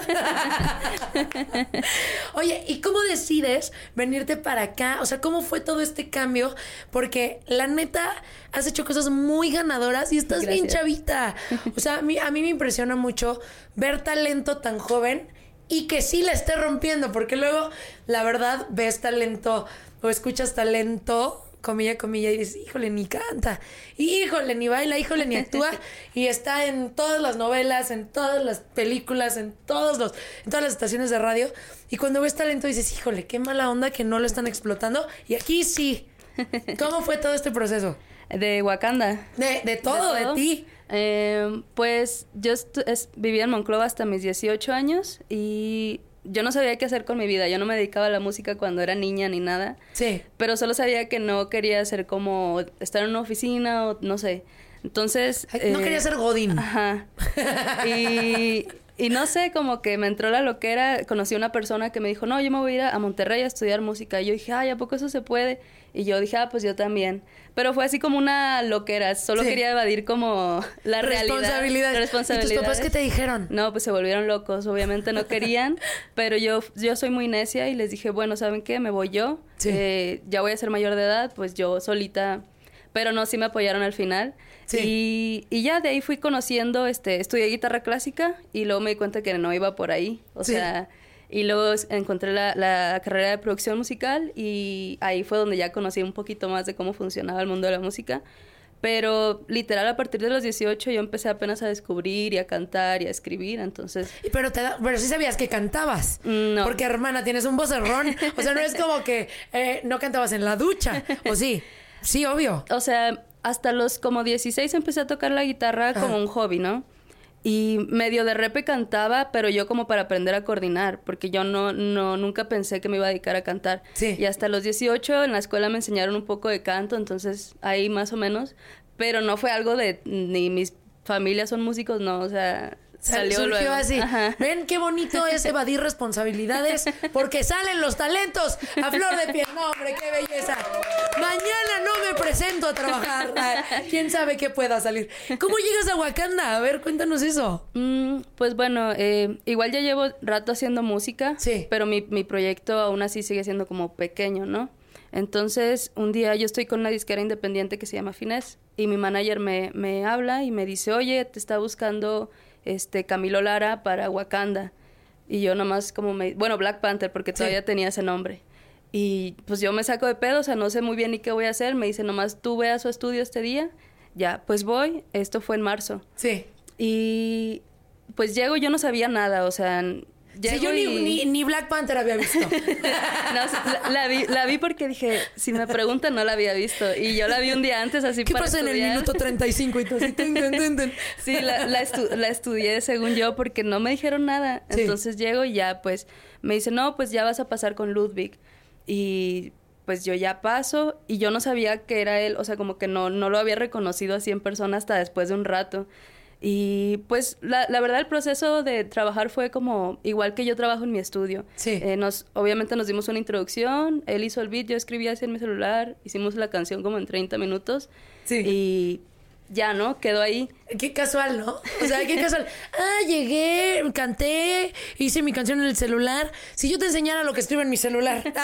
Oye, ¿y cómo decides venirte para acá? O sea, ¿cómo fue todo este cambio? Porque la neta, has hecho cosas muy ganadoras y estás bien Gracias. chavita. O sea, a mí, a mí me impresiona mucho ver talento tan joven y que sí la esté rompiendo, porque luego, la verdad, ves talento o escuchas talento comilla, comilla, y dices, híjole, ni canta, híjole, ni baila, híjole, ni actúa, y está en todas las novelas, en todas las películas, en todos los, en todas las estaciones de radio, y cuando ves talento dices, híjole, qué mala onda que no lo están explotando, y aquí sí. ¿Cómo fue todo este proceso? De Wakanda. De, de todo, de, todo? ti. Eh, pues yo es- vivía en Monclova hasta mis 18 años y yo no sabía qué hacer con mi vida. Yo no me dedicaba a la música cuando era niña ni nada. Sí. Pero solo sabía que no quería ser como estar en una oficina o no sé. Entonces... No eh, quería ser Godín. Ajá. Y, y no sé, como que me entró la loquera. Conocí a una persona que me dijo, no, yo me voy a ir a Monterrey a estudiar música. Y yo dije, ay, ¿a poco eso se puede? Y yo dije, ah, pues yo también. Pero fue así como una loquera. Solo Sí. quería evadir como la realidad. Responsabilidad. ¿Y tus papás qué te dijeron? No, pues se volvieron locos. Obviamente no querían. pero yo, yo soy muy necia y les dije, bueno, ¿saben qué? Me voy yo. Sí. Eh, ya voy a ser mayor de edad, pues yo solita. Pero no, sí me apoyaron al final. Sí. Y, y ya de ahí fui conociendo, este, estudié guitarra clásica y luego me di cuenta que no iba por ahí. O Sí. sea, y luego encontré la, la carrera de producción musical y ahí fue donde ya conocí un poquito más de cómo funcionaba el mundo de la música. Pero literal a partir de los 18 yo empecé apenas a descubrir y a cantar y a escribir, entonces... Pero, te da- pero sí sabías que cantabas. No. Porque, hermana, tienes un vocerrón. O sea, no es como que eh, no cantabas en la ducha. ¿O sí? Sí, obvio. O sea, hasta los como 16 empecé a tocar la guitarra como un hobby, ¿no? Y medio de repe cantaba, pero yo como para aprender a coordinar, porque yo no, no, nunca pensé que me iba a dedicar a cantar. Sí. Y hasta los 18 en la escuela me enseñaron un poco de canto, entonces ahí más o menos, pero no fue algo de, ni mis familias son músicos, no, o sea, salió Surgió luego. así. Ajá. Ven qué bonito es evadir responsabilidades porque salen los talentos a flor de piel. No, hombre, qué belleza. Mañana no me presento a trabajar. Ay, ¿Quién sabe qué pueda salir? ¿Cómo llegas a Wakanda? A ver, cuéntanos eso. Mm, pues bueno, eh, igual ya llevo rato haciendo música, Sí. pero mi, mi proyecto aún así sigue siendo como pequeño, ¿no? Entonces, un día yo estoy con una disquera independiente que se llama Finés y mi manager me, me habla y me dice, oye, te está buscando este Camilo Lara para Wakanda. Y yo nomás como me... Bueno, Black Panther, porque todavía tenía ese nombre. Y pues yo me saco de pedo, o sea, no sé muy bien ni qué voy a hacer. Me dice, nomás tú ve a su estudio este día. Ya, pues voy. Esto fue en marzo. Sí. Y pues llego, yo no sabía nada, o sea, Sí, yo ni, y- ni- ni Black Panther había visto. No, la, la vi, la vi porque dije, si me preguntan, no la había visto. Y yo la vi un día antes, así ¿Qué para pasa en el estudiar. minuto 35 y así? Tun. Sí, la, la, estu- la estudié según yo porque no me dijeron nada. Sí. Entonces llego y ya, pues, me dice, no, pues ya vas a pasar con Ludwig. Y pues yo ya paso y yo no sabía que era él, o sea, como que no, no lo había reconocido así en persona hasta después de un rato. Y pues la, la verdad el proceso de trabajar fue como igual que yo trabajo en mi estudio. Sí. Eh, nos, obviamente nos dimos una introducción, él hizo el beat, yo escribí así en mi celular, hicimos la canción como en 30 minutos. Sí. Y ya, ¿no? Quedó ahí. Qué casual, ¿no? O sea, qué casual. Ah, llegué, canté, hice mi canción en el celular. Si yo te enseñara lo que escribo en mi celular.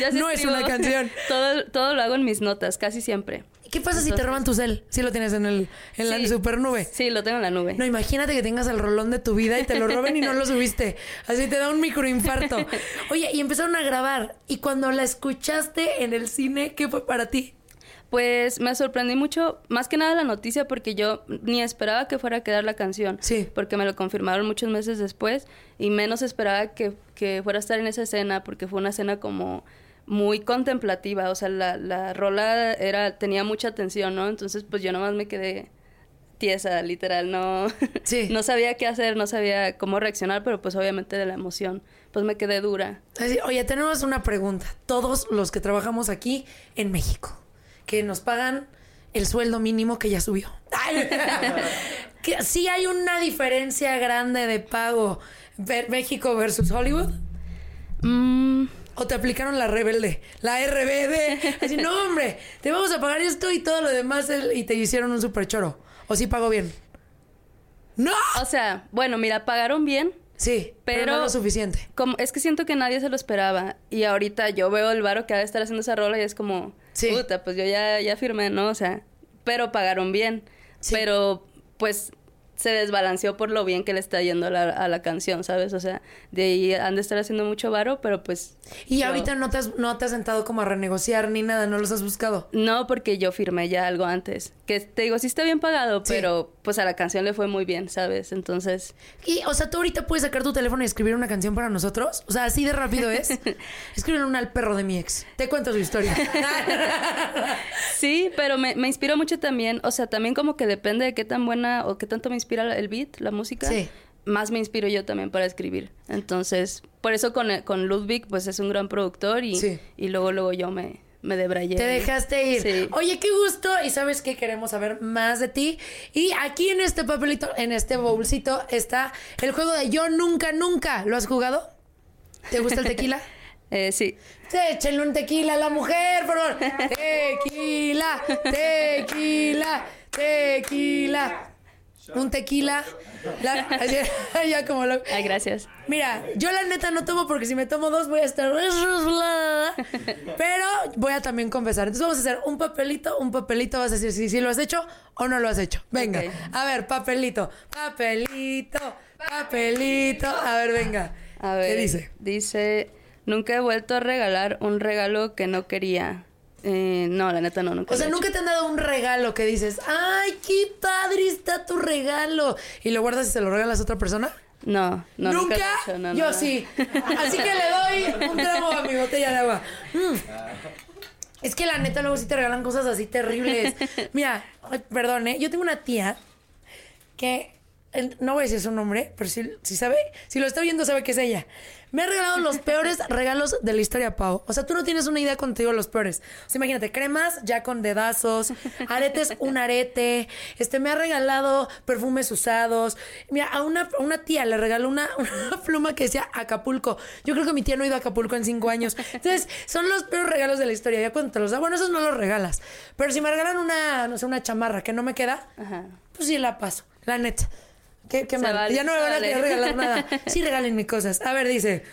Ya no es una canción. todo, todo lo hago en mis notas, casi siempre. ¿Qué pasa si te roban tu cel? Si lo tienes en, el, en la Sí. super nube. Sí, lo tengo en la nube. No, imagínate que tengas el rolón de tu vida y te lo roben y no lo subiste. Así te da un microinfarto. Oye, y empezaron a grabar. Y cuando la escuchaste en el cine, ¿qué fue para ti? Pues me sorprendí mucho, más que nada la noticia, porque yo ni esperaba que fuera a quedar la canción. Sí. Porque me lo confirmaron muchos meses después y menos esperaba que, que fuera a estar en esa escena, porque fue una escena como muy contemplativa. O sea, la, la rola era, tenía mucha tensión, ¿no? Entonces, pues yo nomás me quedé tiesa, literal, no, Sí. no sabía qué hacer, no sabía cómo reaccionar, pero pues obviamente de la emoción, pues me quedé dura. Así, Oye, tenemos una pregunta. Todos los que trabajamos aquí en México, que nos pagan el sueldo mínimo que ya subió. Ay, que sí hay una diferencia grande de pago ver- México versus Hollywood. Mm, ¿O te aplicaron la rebelde? La RBD. Así, no, hombre, te vamos a pagar esto y todo lo demás y te hicieron un super choro. ¿O sí pagó bien? ¡No! o sea, bueno, mira, pagaron bien, Sí, pero, Pero- no lo suficiente. Como, es que siento que nadie se lo esperaba. Y ahorita yo veo el varo que ha de estar haciendo esa rola y es como, Sí. puta, pues yo ya, ya firmé, ¿no? O sea, pero pagaron bien. Sí. Pero, pues, se desbalanceó por lo bien que le está yendo a la, a la canción, ¿sabes? O sea, de ahí han de estar haciendo mucho varo, pero pues... Y yo- ahorita no te, has, no te has sentado como a renegociar ni nada, no los has buscado. No, porque yo firmé ya algo antes. Que te digo, sí está bien pagado, Sí. pero pues a la canción le fue muy bien, ¿sabes? Entonces... Y, o sea, tú ahorita puedes sacar tu teléfono y escribir una canción para nosotros. O sea, así de rápido es. Escríbele una al perro de mi ex. Te cuento su historia. Sí, pero me, me inspira mucho también, o sea, también como que depende de qué tan buena o qué tanto me inspira el beat, la música, Sí. más me inspiro yo también para escribir. Entonces, por eso con, con Ludwig, pues es un gran productor y, Sí. y luego, luego yo me, me debrayé. Te dejaste ir. Sí. Oye, qué gusto. Y sabes que queremos saber más de ti. Y aquí en este papelito, en este bolsito, está el juego de Yo Nunca Nunca. ¿Lo has jugado? ¿Te gusta el tequila? Eh, sí. Sí, échenle un tequila a la mujer, por favor. Tequila, tequila, tequila. Un tequila. La- ya como lo... Ay, gracias. Mira, yo la neta no tomo porque si me tomo dos voy a estar... Pero voy a también confesar. Entonces vamos a hacer un papelito, un papelito. Vas a decir si, si lo has hecho o no lo has hecho. Venga. A ver, papelito, papelito, papelito. A ver, venga. A ver. ¿Qué dice? Dice, nunca he vuelto a regalar un regalo que no quería. Eh, no, la neta no, nunca. O sea, he nunca te han dado un regalo que dices, ay, qué padre está tu regalo. Y lo guardas y se lo regalas a otra persona. No, no, nunca. ¿Nunca? lo he hecho, no, Yo no. sí. Así que le doy un trago a mi botella de agua. Mm. Es que la neta luego sí te regalan cosas así terribles. Mira, perdón, ¿eh? Yo tengo una tía que no voy a decir su nombre, pero si, si sabe, si lo está viendo sabe que es ella. Me ha regalado los peores regalos de la historia, Pau. O sea, tú no tienes una idea contigo los peores. O sea, imagínate, cremas ya con dedazos, aretes, un arete. Este, me ha regalado perfumes usados. Mira, a una, a una tía le regaló una, una pluma que decía Acapulco. Yo creo que mi tía no ha ido a Acapulco en cinco años. Entonces, son los peores regalos de la historia. Ya cuando te los da, bueno, esos no los regalas. Pero si me regalan una, no sé, una chamarra que no me queda, pues sí la paso, la neta. Qué, qué mal. vale, ya no me van a querer regalar nada. Sí, regálenme cosas. A ver, dice.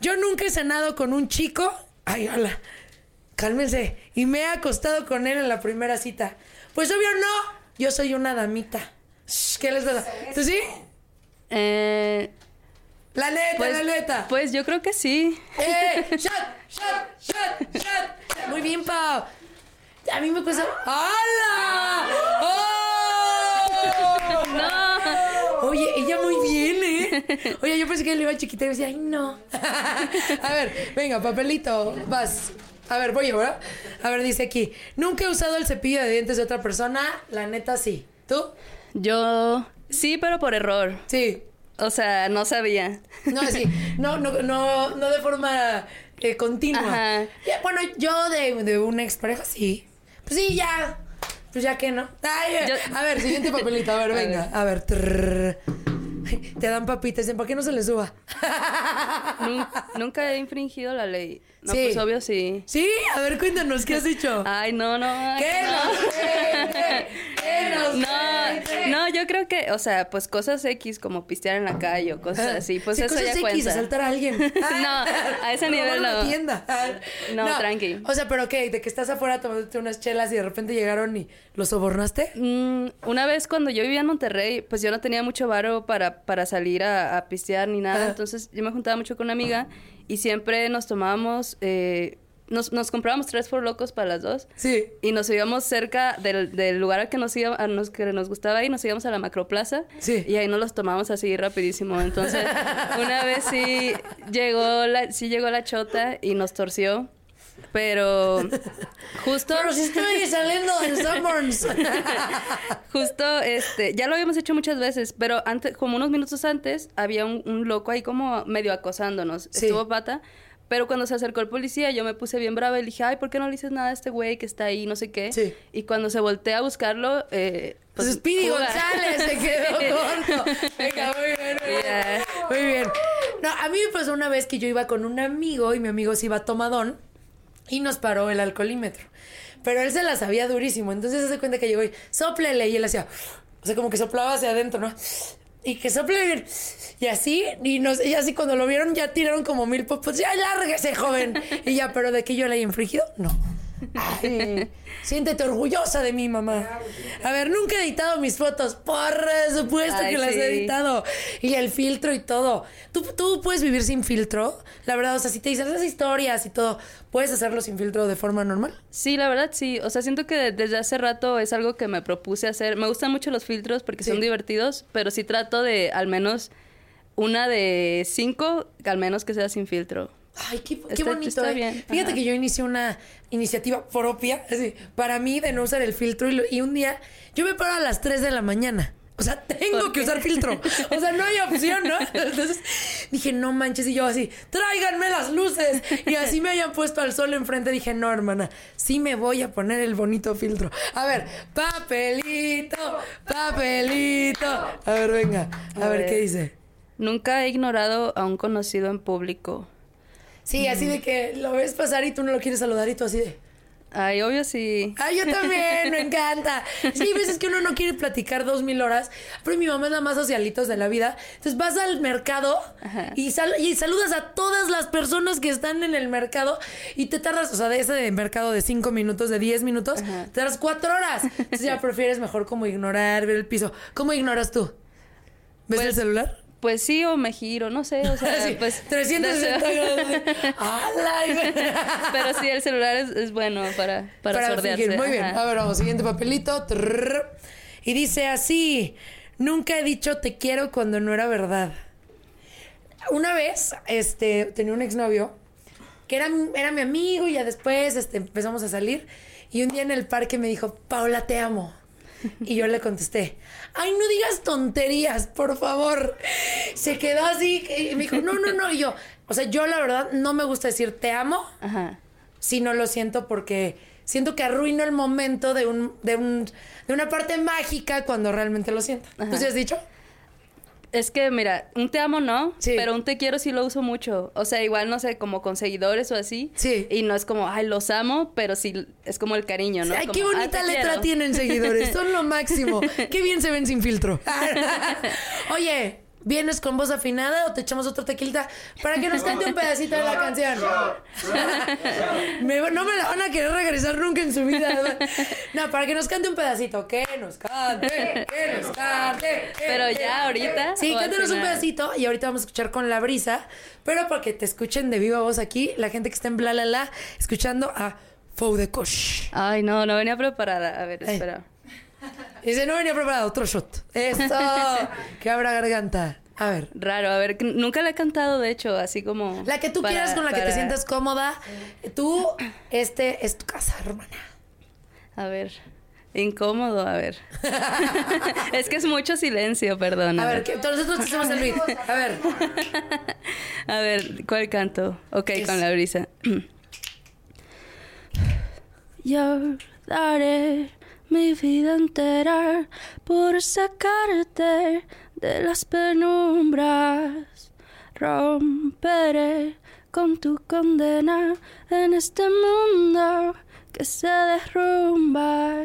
Yo nunca he cenado con un chico. Ay, hola. Cálmense. Y me he acostado con él en la primera cita. Pues obvio no. Yo soy una damita. Shh, ¿Qué les pasa? ¿Tú sí? Eh, La neta, pues, la neta. pues yo creo que sí. ¡Eh! ¡Shot! ¡Shot! ¡Shot! ¡Shot! Muy bien, Pau. A mí me cuesta. ¡Hala! ¡Oh! No. Oye, ella muy bien, ¿eh? Oye, yo pensé que le iba chiquita y decía, ay, no. A ver, venga, papelito, vas. A ver, voy ¿verdad? A ver, dice aquí. Nunca he usado el cepillo de dientes de otra persona. La neta, sí. ¿Tú? Yo sí, pero por error. Sí. O sea, no sabía. No, sí. No, no, no, no de forma eh, continua. Ajá. Bueno, yo de, de una expareja, sí. Pues sí, ya. Pues ya que no. Ay, Yo- A ver, siguiente papelito. A ver, venga. A ver. trrr. Te dan papitas. Dicen, ¿para qué no se le suba? Nun- nunca he infringido la ley. No, Sí. pues obvio sí. Sí, a ver, cuéntanos, ¿qué has hecho? Ay, no, no. ay, ¿Qué no. nos? ¿Qué nos? No, no, yo creo que, o sea, pues cosas X como pistear en la calle o cosas así, pues Sí, eso cosas ya X, cuenta. asaltar a alguien. No, a ese nivel no. tienda. No, tranqui. O sea, ¿pero qué? ¿De que estás afuera tomándote unas chelas y de repente llegaron y los sobornaste? Mm, una vez cuando yo vivía en Monterrey, pues yo no tenía mucho varo para, para salir a, a pistear ni nada. Entonces yo me juntaba mucho con una amiga y siempre nos tomábamos, eh, nos, nos comprábamos tres por locos para las dos. Sí. Y nos íbamos cerca del, del lugar al que nos, iba, a nos, que nos gustaba y nos íbamos a la macroplaza. Sí. Y ahí nos los tomamos así rapidísimo. Entonces, una vez sí llegó la, sí llegó la chota y nos torció. Pero justo... Pero si estoy saliendo en Sanborns. Justo, este, ya lo habíamos hecho muchas veces, pero antes, como unos minutos antes, había un, un loco ahí como medio acosándonos. Sí. Estuvo pata. Pero cuando se acercó el policía, yo me puse bien brava y le dije, ay, ¿por qué no le dices nada a este güey que está ahí, no sé qué? Sí. Y cuando se voltea a buscarlo, eh, Pues Speedy fuga. González se quedó corto. Venga, muy bien, muy bien. Yeah. Muy bien. No, a mí me pasó una vez que yo iba con un amigo y mi amigo se iba a tomadón y nos paró el alcoholímetro. Pero él se la sabía durísimo. Entonces se hace cuenta que llegó y soplele y él hacía, o sea, como que soplaba hacia adentro, ¿no? Y que sople bien. Y así, y, nos, así cuando lo vieron ya tiraron como mil popos. Ya, lárguese, joven. Y ya, pero de que yo la haya infringido, no. Ay, siéntete orgullosa de mí, mamá. A ver, nunca he editado mis fotos. Por supuesto Ay, que las he editado. Y el filtro y todo. ¿Tú, tú puedes vivir sin filtro. La verdad, o sea, si te dicen esas historias y todo, ¿puedes hacerlo sin filtro de forma normal? Sí, la verdad sí. O sea, siento que desde hace rato es algo que me propuse hacer. Me gustan mucho los filtros porque Sí. son divertidos, pero sí trato de al menos una de cinco, que al menos que sea sin filtro. Ay, qué, qué Está- bonito. está ¿eh? bien. Fíjate que yo inicié una iniciativa propia, así, para mí, de no usar el filtro. Y, lo- y un día, yo me paro a las 3 de la mañana. O sea, tengo ¿Por que usar filtro. O sea, no hay opción, ¿no? Entonces dije, no manches. Y yo así, tráiganme las luces. Y así me hayan puesto al sol enfrente. Dije, no, hermana, sí me voy a poner el bonito filtro. A ver, papelito, papelito. A ver, venga. A, A ver, ver. qué dice. Nunca he ignorado a un conocido en público. Sí, así de que lo ves pasar y tú no lo quieres saludar y tú así de... Ay, obvio sí. Ay, yo también, me encanta. Sí, hay veces que uno no quiere platicar dos mil horas, pero mi mamá es la más socialitos de la vida. Entonces vas al mercado y, sal- y saludas a todas las personas que están en el mercado y te tardas, o sea, de ese de mercado de cinco minutos, de 10 minutos, Ajá. te tardas cuatro horas. Entonces ya prefieres mejor como ignorar, ver el piso. ¿Cómo ignoras tú? ¿Ves Pues- el celular? Pues sí, o me giro, no sé, o sea, Sí, pues... 360 grados. Pero sí, el celular es, es bueno para, para, sordearse. fingir. Muy bien. A ver, vamos, siguiente papelito. Y dice así: Nunca he dicho te quiero cuando no era verdad. Una vez, este, tenía un exnovio que era, era mi amigo y ya después este, empezamos a salir. Y un día en el parque me dijo, Paula, te amo. Y yo le contesté, ay, no digas tonterías, por favor. Se quedó así y me dijo, no, no, no. Y yo, o sea, yo la verdad no me gusta decir te amo si no lo siento porque siento que arruino el momento de, un, de, un, de una parte mágica cuando realmente lo siento. ¿Tú sí has dicho? Es que, mira, un te amo no, pero un te quiero sí lo uso mucho. O sea, igual, no sé, como con seguidores o así. Sí. Y no es como, ay, los amo, pero sí es como el cariño, ¿no? Ay, Como, qué "Ah, bonita letra quiero". tienen seguidores. Son lo máximo. Qué bien se ven sin filtro. Oye, ¿vienes con voz afinada o te echamos otro tequilita para que nos cante un pedacito de la canción? Me- no me la van a querer regresar nunca en su vida. No, para que nos cante un pedacito. Que nos cante, que nos cante. que- Pero ya ahorita, Sí, cántanos un pedacito y ahorita vamos a escuchar con la brisa. Pero para que te escuchen de viva voz aquí, la gente que está en bla la la, escuchando a Fou de Kosh. Ay, no, no venía preparada. A ver, espera. Dice, no venía preparado, otro shot. Eso, que abra garganta. A ver. Raro, a ver, nunca la he cantado, de hecho, así como... La que tú para- quieras, con la que te sientas cómoda. Tú, este es tu casa, hermana. A ver, incómodo, a ver. es que es mucho silencio, perdón. A ver, que nosotros hacemos el beat. A ver. A ver, ¿cuál canto? Ok, con la brisa. Yo daré mi vida entera por sacarte de las penumbras. Romperé con tu condena en este mundo que se derrumba.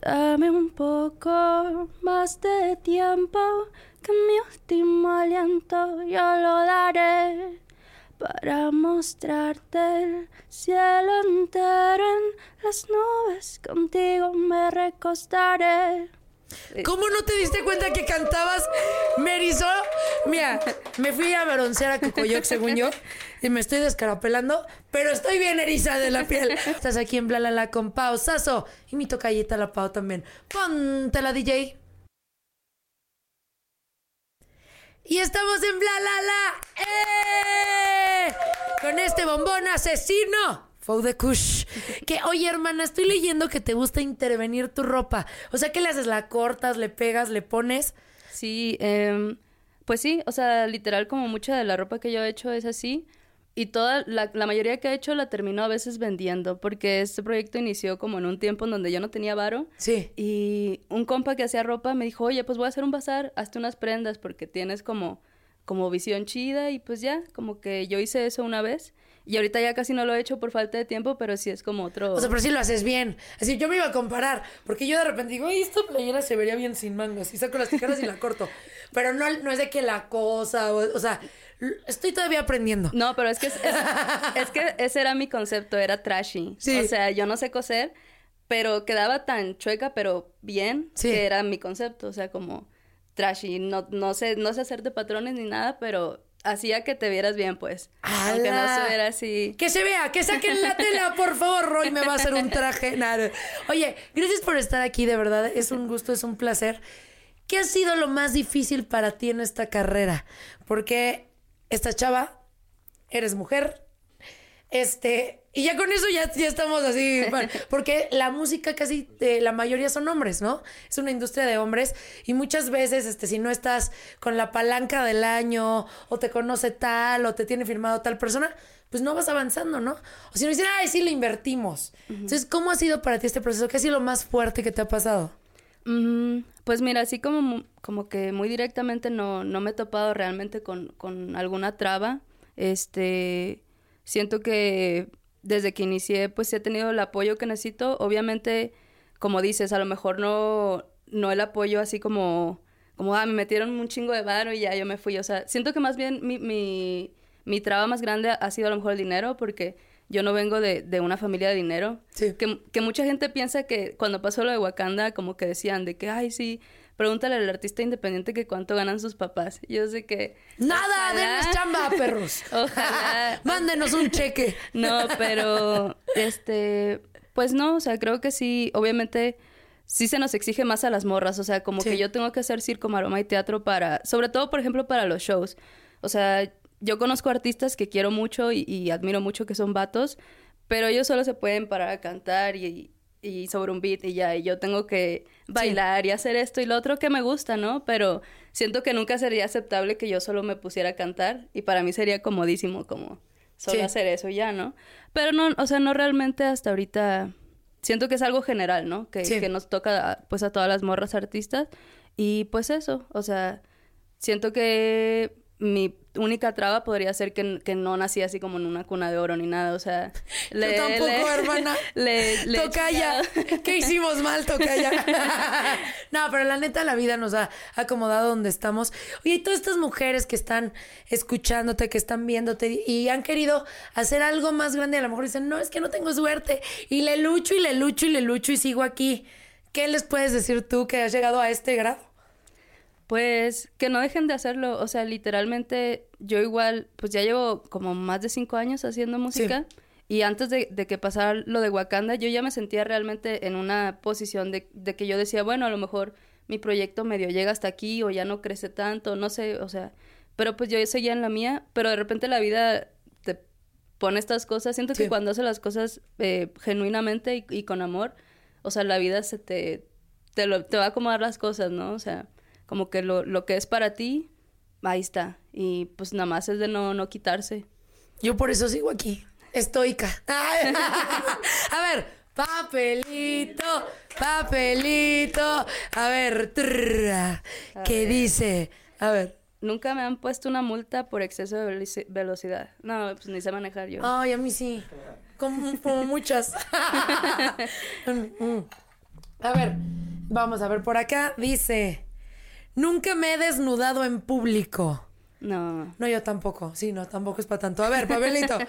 Dame un poco más de tiempo, que mi último aliento yo lo daré para mostrarte el cielo entero en las nubes. Contigo me recostaré. ¿Cómo no te diste cuenta que cantabas? Me erizó. Mira, me fui a broncear a Cocoyoc, según yo, y me estoy descarapelando, pero estoy bien eriza de la piel. Estás aquí en Bla La La con Pau Sasso y mi tocallita la Pau también. Ponte la DJ. Y estamos en Bla La La. ¡Eh! Con este bombón asesino. Fou de Kush. Que, oye, hermana, estoy leyendo que te gusta intervenir tu ropa. O sea, ¿qué le haces? ¿La cortas, le pegas, le pones? Sí, em, pues sí, o sea, literal como mucha de la ropa que yo he hecho es así. Y toda, la, la mayoría que he hecho la termino a veces vendiendo, porque este proyecto inició como en un tiempo en donde yo no tenía varo. Sí. Y un compa que hacía ropa me dijo, oye, pues voy a hacer un bazar, hazte unas prendas porque tienes como, como visión chida y pues ya, como que yo hice eso una vez. Y ahorita ya casi no lo he hecho por falta de tiempo, pero sí es como otro... O sea, pero sí lo haces bien. Así, yo me iba a comparar, porque yo de repente digo, "Ay, esta playera se vería bien sin mangas. Y saco las tijeras y la corto. Pero no, no es de que la cosa, o, o sea, estoy todavía aprendiendo. No, pero es que, es, es- es que ese era mi concepto, era trashy. Sí. O sea, yo no sé coser, pero quedaba tan chueca, pero bien, Sí. que era mi concepto. O sea, como trashy. No, no, sé, no sé hacerte patrones ni nada, pero hacía que te vieras bien, pues. Aunque no se viera así. Que se vea, que saquen la tela, por favor. Roy me va a hacer un traje. Nada. Oye, gracias por estar aquí, de verdad. Es un gusto, es un placer. ¿Qué ha sido lo más difícil para ti en esta carrera? Porque esta chava, eres mujer, este, y ya con eso ya, ya estamos así, bueno, porque la música casi eh, la mayoría son hombres, ¿no? Es una industria de hombres y muchas veces, este, si no estás con la palanca del año o te conoce tal o te tiene firmado tal persona, pues no vas avanzando, ¿no? O si no dicen, ay, sí, le invertimos. Entonces, ¿cómo ha sido para ti este proceso? ¿Qué ha sido lo más fuerte que te ha pasado? Mm, pues mira, así como, como que muy directamente no, no me he topado realmente con, con alguna traba. Este, siento que desde que inicié, pues he tenido el apoyo que necesito. Obviamente, como dices, a lo mejor no, no el apoyo así como, como, ah, me metieron un chingo de varo y ya yo me fui. O sea, siento que más bien mi, mi, mi traba más grande ha sido a lo mejor el dinero, porque yo no vengo de, de una familia de dinero. Que, que mucha gente piensa que cuando pasó lo de Wakanda, como que decían de que, ay, sí, pregúntale al artista independiente que cuánto ganan sus papás. Yo sé que... Nada, ojalá- denles chamba, perros. Ojalá. Mándenos un cheque. No, pero, este, pues no, o sea, creo que sí, obviamente sí se nos exige más a las morras, o sea, como Sí. que yo tengo que hacer circo, maroma y teatro para, sobre todo, por ejemplo, para los shows. O sea, yo conozco artistas que quiero mucho y, y admiro mucho que son vatos, pero ellos solo se pueden parar a cantar y, y sobre un beat y ya, y yo tengo que bailar y hacer esto y lo otro que me gusta, ¿no? Pero siento que nunca sería aceptable que yo solo me pusiera a cantar y para mí sería comodísimo como solo Sí. hacer eso y ya, ¿no? Pero no, o sea, no realmente hasta ahorita siento que es algo general, ¿no? Que, Sí. que nos toca pues a todas las morras artistas y pues eso, o sea, siento que mi única traba podría ser que, que no nací así como en una cuna de oro ni nada, o sea... Yo tampoco, hermana. Le, le he Tocaya. ¿Qué hicimos mal, Tocaya? no, pero la neta, la vida nos ha acomodado donde estamos. Oye, y todas estas mujeres que están escuchándote, que están viéndote y han querido hacer algo más grande, a lo mejor dicen, no, es que no tengo suerte. Y le lucho y le lucho y le lucho y sigo aquí. ¿Qué les puedes decir tú que has llegado a este grado? Pues que no dejen de hacerlo, o sea, literalmente yo igual, pues ya llevo como más de cinco años haciendo música y antes de, de que pasara lo de Wakanda, yo ya me sentía realmente en una posición de, de que yo decía, bueno, a lo mejor mi proyecto medio llega hasta aquí o ya no crece tanto, no sé, o sea, pero pues yo seguía en la mía, pero de repente la vida te pone estas cosas, siento Sí. que cuando haces las cosas eh, genuinamente y, y con amor, o sea, la vida se te, te, lo, te va a acomodar las cosas, ¿no? O sea, como que lo, lo que es para ti, ahí está. Y pues nada más es de no, no quitarse. Yo por eso sigo aquí, estoica. A ver, papelito, papelito. A ver, trrr, ¿qué dice? A ver. Nunca me han puesto una multa por exceso de velocidad. No, pues ni sé manejar yo. Ay, a mí sí. Como, como muchas. Mm, mm. A ver, vamos a ver por acá. Dice, nunca me he desnudado en público. No. No, yo tampoco. Sí, no, tampoco es para tanto. A ver, papelito.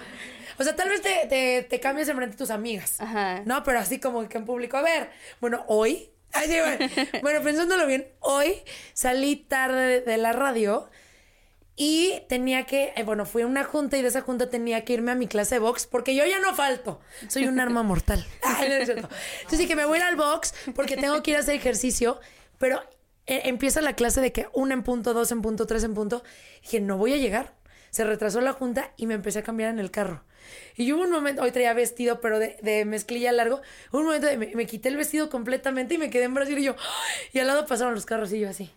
O sea, tal vez te, te, te cambias enfrente de tus amigas. Ajá. No, pero así como que en público. A ver, bueno, hoy. Bueno, bueno, pensándolo bien, hoy salí tarde de, de la radio y tenía que, eh, bueno, fui a una junta y de esa junta tenía que irme a mi clase de box porque yo ya no falto. Soy un arma mortal. Ay, no es cierto. Entonces dije, me voy a ir al box porque tengo que ir a hacer ejercicio, pero empieza la clase de que una en punto, dos en punto, tres en punto. Dije, no voy a llegar. Se retrasó la junta y me empecé a cambiar en el carro. Y hubo un momento, hoy traía vestido, pero de, de mezclilla largo. Hubo un momento de me, me quité el vestido completamente y me quedé en Brasil y yo, y al lado pasaron los carros y yo así.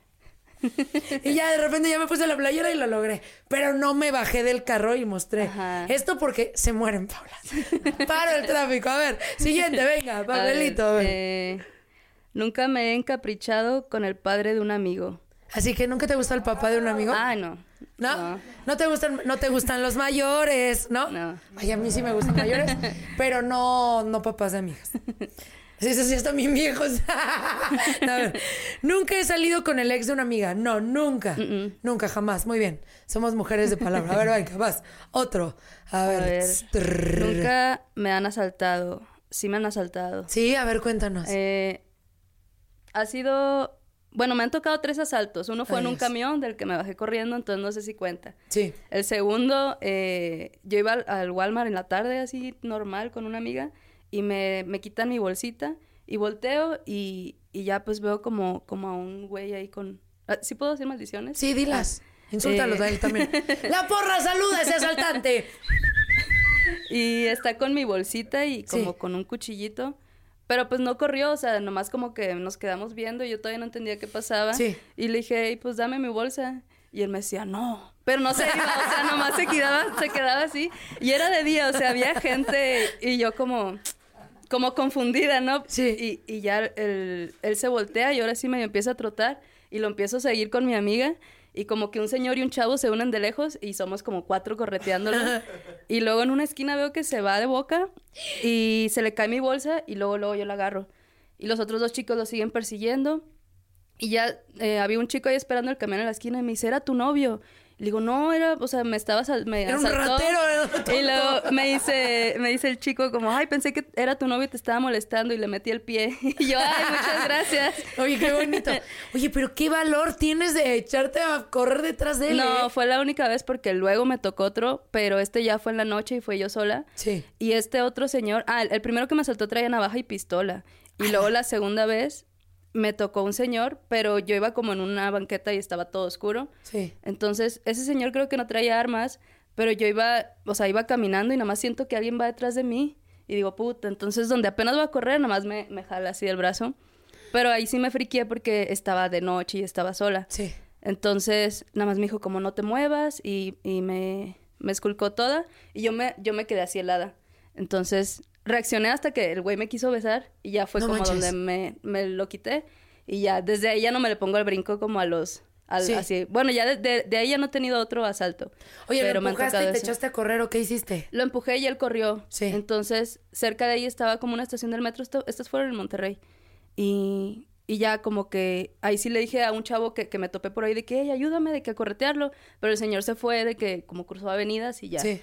y ya de repente ya me puse la playera y lo logré. Pero no me bajé del carro y mostré. Ajá. Esto porque se mueren, Paula. Paro el tráfico. A ver, siguiente, venga, papelito. A ver. eh, nunca me he encaprichado con el padre de un amigo. Así que nunca te gusta el papá de un amigo. Ah, no. ¿No? ¿No? te gustan, no te gustan los mayores, ¿no? No. Ay, a mí sí me gustan mayores, pero no, no papás de amigas. Sí, sí, sí, están bien viejos. nunca he salido con el ex de una amiga. No, nunca. Nunca, jamás. Muy bien. Somos mujeres de palabra. A ver, venga, vas. Otro. A ver. A ver. Nunca me han asaltado. Sí me han asaltado. Sí, a ver, cuéntanos. Eh, ha sido... Bueno, me han tocado tres asaltos. Uno fue Ay, en un Dios. camión del que me bajé corriendo, entonces no sé si cuenta. Sí. El segundo, eh, yo iba al, al Walmart en la tarde, así normal, con una amiga, y me, me quitan mi bolsita, y volteo, y, y ya pues veo como, como a un güey ahí con... Ah, ¿Sí puedo decir maldiciones? Sí, dilas. Ah, Insúltalos eh, a él también. La porra, saluda a ese asaltante. Y está con mi bolsita y como Sí. con un cuchillito. Pero pues no corrió, o sea, nomás como que nos quedamos viendo y yo todavía no entendía qué pasaba. Sí. Y le dije, "Ey, pues dame mi bolsa. Y él me decía, no. Pero no se iba, o sea, nomás se quedaba, se quedaba así. Y era de día, o sea, había gente y yo como, como confundida, ¿no? Sí. Y, y ya él, él se voltea y ahora sí me empieza a trotar y lo empiezo a seguir con mi amiga. Y como que un señor y un chavo se unen de lejos y somos como cuatro correteándolo. y luego en una esquina veo que se va de boca y se le cae mi bolsa y luego, luego yo la agarro. Y los otros dos chicos lo siguen persiguiendo. Y ya eh, había un chico ahí esperando el camión en la esquina y me dice, ¿era tu novio? Le digo, no, era, o sea, me estaba, me Era un asaltó". ratero, era. Y luego me dice, me dice el chico como, ay, pensé que era tu novio y te estaba molestando y le metí el pie. Y yo, ay, muchas gracias. Oye, qué bonito. Oye, pero qué valor tienes de echarte a correr detrás de él. No, ¿eh? fue la única vez porque luego me tocó otro, pero este ya fue en la noche y fue yo sola. Sí. Y este otro señor, ah, el, el primero que me asaltó traía navaja y pistola. Y luego la segunda vez me tocó un señor, pero yo iba como en una banqueta y estaba todo oscuro. Sí. Entonces, ese señor creo que no traía armas, pero yo iba, o sea, iba caminando y nada más siento que alguien va detrás de mí. Y digo, puta, entonces donde apenas voy a correr, nada más me, me jala así del brazo. Pero ahí sí me friqué porque estaba de noche y estaba sola. Sí. Entonces, nada más me dijo, como no te muevas, y, y me, me esculcó toda, y yo me, yo me quedé así helada. Entonces, reaccioné hasta que el güey me quiso besar, y ya fue No como manches. donde me, me lo quité, y ya, desde ahí ya no me le pongo el brinco como a los... al- Sí. así. Bueno, ya de, de- de ahí ya no he tenido otro asalto. Oye, pero ¿lo empujaste y te eso. echaste a correr o qué hiciste? Lo empujé y él corrió. Sí. Entonces, cerca de ahí estaba como una estación del metro. Esto, estas fueron en Monterrey. Y, y ya como que ahí sí le dije a un chavo que, que me topé por ahí de que, hey, ayúdame, de que a corretearlo. Pero el señor se fue de que como cruzó avenidas y ya. Sí.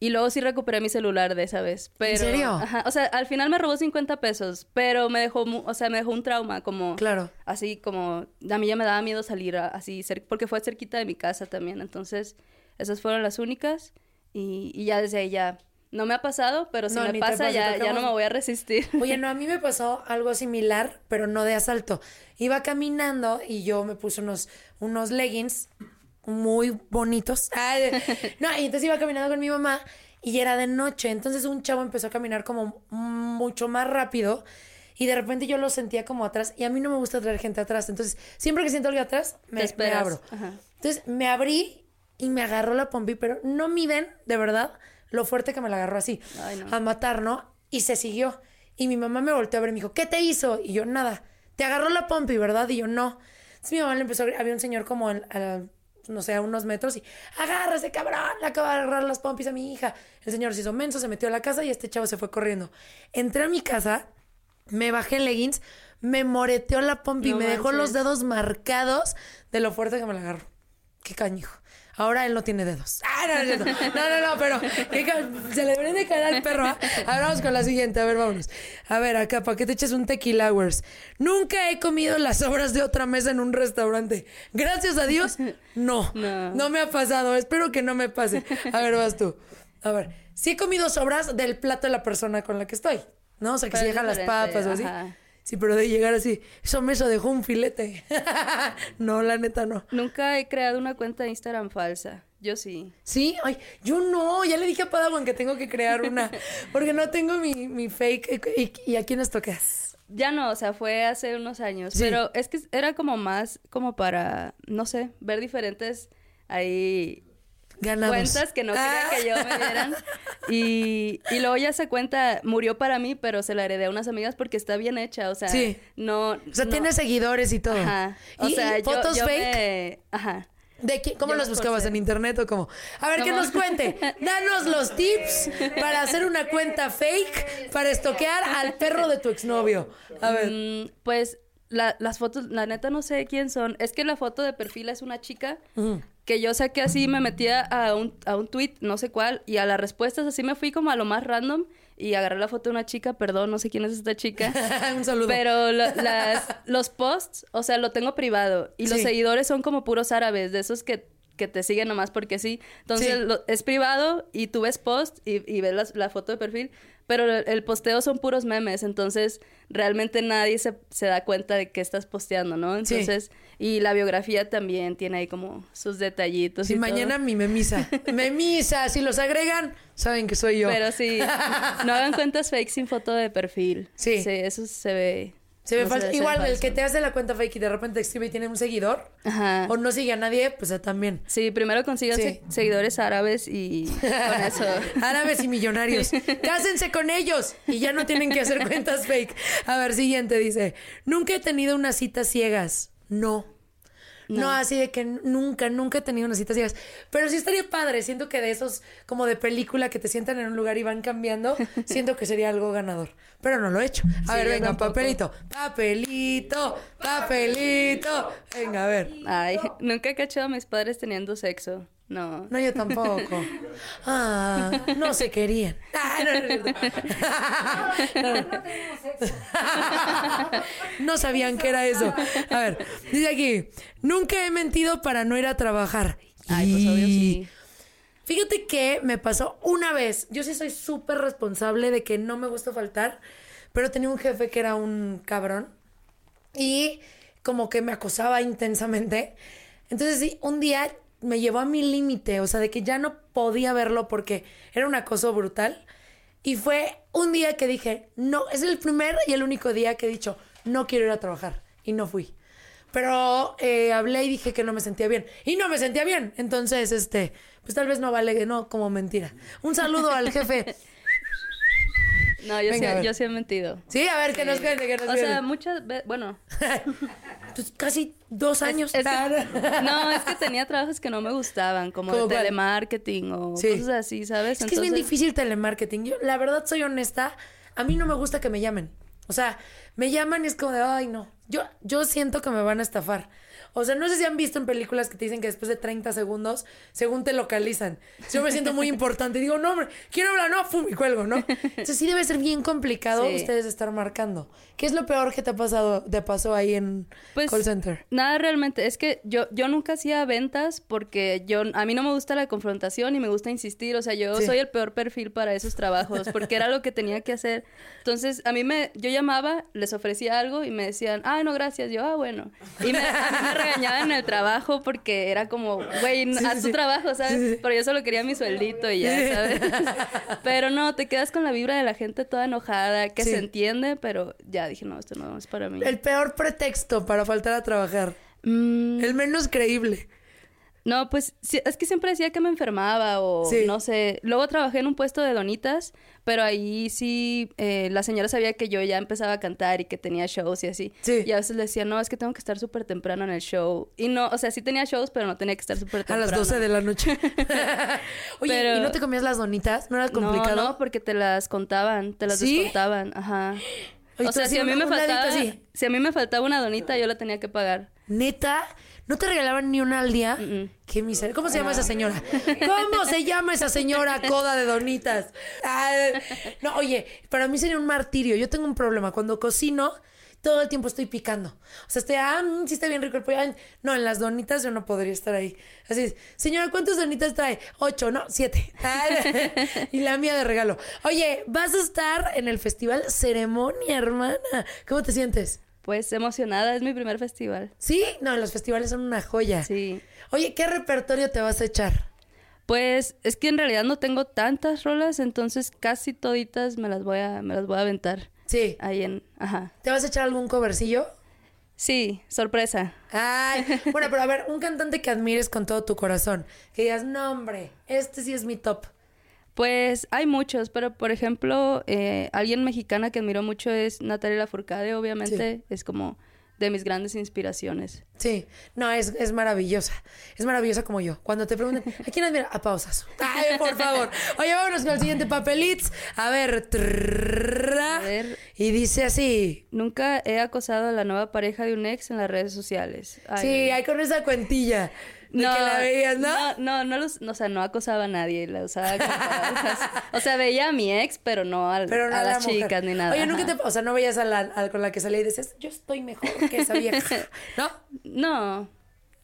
Y luego sí recuperé mi celular de esa vez. Pero, serio? Ajá. O sea, al final me robó 50 pesos, pero me dejó, o sea, me dejó un trauma como... Claro. Así como... A mí ya me daba miedo salir a- así, porque fue cerquita de mi casa también. Entonces, esas fueron las únicas. Y, y ya desde ahí ya... No me ha pasado, pero si No, me pasa ya, ya no me voy a resistir. Oye, no, a mí me pasó algo similar, pero no de asalto. Iba caminando y yo me puse unos, unos leggings muy bonitos. Ay, no, y entonces iba caminando con mi mamá y era de noche. Entonces un chavo empezó a caminar como mucho más rápido y de repente yo lo sentía como atrás y a mí no me gusta traer gente atrás. Entonces, siempre que siento algo atrás, me, me abro. Ajá. Entonces me abrí y me agarró la pompi, pero no miden, de verdad, lo fuerte que me la agarró así. Ay, no. A matar, ¿no? Y se siguió. Y mi mamá me volteó a ver y me dijo, ¿qué te hizo? Y yo, nada. Te agarró la pompi, ¿verdad? Y yo, no. Entonces mi mamá le empezó a Había un señor como en- a, no sé, a unos metros y, agárrese, cabrón, le acaba de agarrar las pompis a mi hija. El señor se hizo menso, se metió a la casa y este chavo se fue corriendo. Entré a mi casa, me bajé en leggings, me moreteó la pompi y No me dejó los dedos marcados de lo fuerte que me la agarró. Qué cañijo. Ahora él no tiene dedos. Ah, no, no, no, no, no, pero se le deberían de caer al perro. ¿ah? A ver, vamos con la siguiente. A ver, vámonos. A ver, acá, ¿para qué te eches un tequila hours? Nunca he comido las sobras de otra mesa en un restaurante. Gracias a Dios, no. No. No me ha pasado. Espero que no me pase. A ver, vas tú. A ver, sí he comido sobras del plato de la persona con la que estoy. ¿No? O sea, que Pero es dejan las papas o así. ajá. Sí, pero de llegar así, eso mesa dejó un filete. no, la neta no. Nunca he creado una cuenta de Instagram falsa. Yo sí. Sí, ay, yo no, ya le dije a Padawan que tengo que crear una, porque no tengo mi, mi fake. ¿Y, y a quiénes tocas? Ya no, o sea, fue hace unos años. Sí. Pero es que era como más como para, no sé, ver diferentes ahí Ganamos. cuentas que no quería Ah. que yo me dieran. Y, y luego ya esa cuenta murió para mí, pero se la heredé a unas amigas porque está bien hecha. O sea, Sí. no. O sea, no- tiene seguidores y todo. Ajá. O ¿Y- sea, y yo- fotos yo fake? me- Ajá. ¿De qué- ¿Cómo los me buscabas? ¿En internet o cómo? A ver, que nos cuente. Danos los tips para hacer una cuenta fake para estoquear al perro de tu exnovio. A ver. Mm, pues la- las fotos, la neta no sé quién son. Es que la foto de perfil es una chica que yo saqué así, me metía a un, a un tweet, no sé cuál, y a las respuestas así me fui como a lo más random y agarré la foto de una chica, perdón, no sé quién es esta chica. un saludo. Pero lo- las, los posts, o sea, lo tengo privado. Y los seguidores son como puros árabes, de esos que, que te siguen nomás porque sí. Entonces, Sí. lo- es privado y tú ves post y, y ves la, foto de perfil. Pero el, posteo son puros memes. Entonces, realmente nadie se, se da cuenta de que estás posteando, ¿no? Sí. Entonces, y la biografía también tiene ahí como sus detallitos. Y mañana todo. mi memisa. memisa, si los agregan, saben que soy yo. Pero sí, no hagan cuentas fake sin foto de perfil. Sí. eso se ve. Se ve no falso. se ve Igual, el que te hace la cuenta fake y de repente te escribe y tiene un seguidor Ajá. o no sigue a nadie, pues también. Sí, primero consigan Sí. seguidores árabes y con eso. Árabes y millonarios. Cásense con ellos y ya no tienen que hacer cuentas fake. A ver, siguiente dice, nunca he tenido unas citas ciegas. No. No. así de que nunca, nunca he tenido unas citas ciegas. Pero sí estaría padre. Siento que de esos, como de película que te sientan en un lugar y van cambiando, siento que sería algo ganador. Pero no lo he hecho. A Sí, ver, venga, tampoco. papelito. Papelito, papelito. Venga, a ver. Ay, nunca he cachado a mis padres teniendo sexo. No. No, yo tampoco. Ah, no se querían. Ah, no, no, no, no. Sabían que era eso. A ver, dice aquí, nunca he mentido para no ir a trabajar. Ay, pues obvio sí. Fíjate que me pasó una vez. Yo sí soy súper responsable de que no me gusta faltar, pero tenía un jefe que era un cabrón. y como que me acosaba intensamente. Entonces, sí, un día me llevó a mi límite, o sea, de que ya no podía verlo porque era un acoso brutal. Y fue un día que dije, no, es el primer y el único día que he dicho, no quiero ir a trabajar. Y no fui. Pero eh, hablé y dije que no me sentía bien. Y no me sentía bien. Entonces, este, pues tal vez no vale, no, como mentira. Un saludo al jefe. No, yo, Venga, sí, yo sí he mentido. Sí, a ver, que nos cuente, que nos O sea, muchas veces, bueno, Pues casi dos años. es que- no, es que tenía trabajos que no me gustaban, como de telemarketing o Sí. cosas así, ¿sabes? Es que es bien difícil telemarketing. Yo, la verdad, soy honesta. A mí no me gusta que me llamen. O sea, me llaman y es como de, ay, no. Yo, yo siento que me van a estafar. O sea, no sé si han visto en películas que te dicen que después de 30 segundos, según te localizan. Yo me siento muy importante y digo, no, hombre, quiero hablar, no, pum, y cuelgo, ¿no? Entonces sí debe ser bien complicado Sí. ustedes estar marcando. ¿Qué es lo peor que te ha pasado, te pasó ahí en Pues, call center? Nada realmente, es que yo, yo nunca hacía ventas porque yo, a mí no me gusta la confrontación y me gusta insistir, o sea, yo Sí. soy el peor perfil para esos trabajos porque era lo que tenía que hacer. Entonces, a mí me, yo llamaba, les ofrecía algo y me decían, ah, no, gracias, yo, ah, bueno. Y me, a mí me regañaban en el trabajo porque era como, güey, Sí, haz sí, tu sí. trabajo, ¿sabes? Pero yo solo quería mi sueldito y ya, ¿sabes? pero no, te quedas con la vibra de la gente toda enojada, que se entiende, pero ya dije, no, esto no es para mí. El peor pretexto para faltar a trabajar. Mm, El menos creíble. No, pues es que siempre decía que me enfermaba o Sí. no sé. Luego trabajé en un puesto de donitas, pero ahí sí eh, la señora sabía que yo ya empezaba a cantar y que tenía shows y así. Sí. Y a veces le decía, no, es que tengo que estar súper temprano en el show. Y no, o sea, sí tenía shows, pero no tenía que estar súper A temprano. las 12 de la noche. Oye, Pero- ¿y no te comías las donitas? ¿No era complicado? No, no, porque te las contaban, te las ¿Sí? descontaban, ajá. Oye, o sea, si a mí me faltaba, si a mí me faltaba una donita, yo la tenía que pagar. ¿Neta? ¿No te regalaban ni una al día? Qué miseria. ¿Cómo se llama esa señora? ¿Cómo se llama esa señora coda de donitas? Ah, no, oye, para mí sería un martirio. Yo tengo un problema. Cuando cocino, todo el tiempo estoy picando. O sea, estoy, ah, mm, sí está bien rico el pollo. Ay, no, en las donitas yo no podría estar ahí. Así es, señora, ¿cuántas donitas trae? Ocho, no, siete. Y la mía de regalo. Oye, vas a estar en el festival Ceremonia, hermana. ¿Cómo te sientes? Pues emocionada, es mi primer festival. ¿Sí? No, los festivales son una joya. Sí. Oye, ¿qué repertorio te vas a echar? Pues es que en realidad no tengo tantas rolas, entonces casi toditas me las voy a, me las voy a aventar. Sí. Ahí en, ajá. ¿Te vas a echar algún covercillo? Sí, sorpresa. Ay, bueno, pero a ver, un cantante que admires con todo tu corazón. Que digas, no, hombre, este sí es mi top. Pues hay muchos, pero por ejemplo, eh, alguien mexicana que admiro mucho es Natalia Lafourcade, obviamente, es como de mis grandes inspiraciones. Sí, no, es, es maravillosa. Es maravillosa como yo. Cuando te pregunten, ¿a quién admira? A pausas. Ay, por favor. Oye, vámonos con el siguiente papelitz. A ver. A ver. Y dice así. Nunca he acosado a la nueva pareja de un ex en las redes sociales. Ay, Sí, hay con esa cuentilla. De que la veías, ¿no? No, no, no los- no, o sea, no acosaba a nadie, la usaba como. O sea, veía a mi ex, pero no, al- Pero no a a la las mujer. chicas ni nada. Oye, nunca te. O sea, no veías a la a- con la que salía y decías, yo estoy mejor que esa vieja. ¿No? No.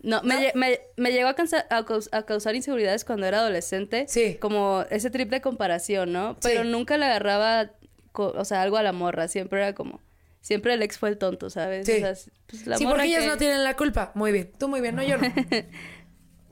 No, me, lle- me, me llegó a, cansa- a caus- a causar inseguridades cuando era adolescente. Sí. Como ese trip de comparación, ¿no? Pero Sí. nunca le agarraba, o sea, algo a la morra. Siempre era como... Siempre el ex fue el tonto, ¿sabes? Sí. O sea, pues la sí, porque ellas no tienen la culpa. Muy bien. Tú muy bien, no yo no.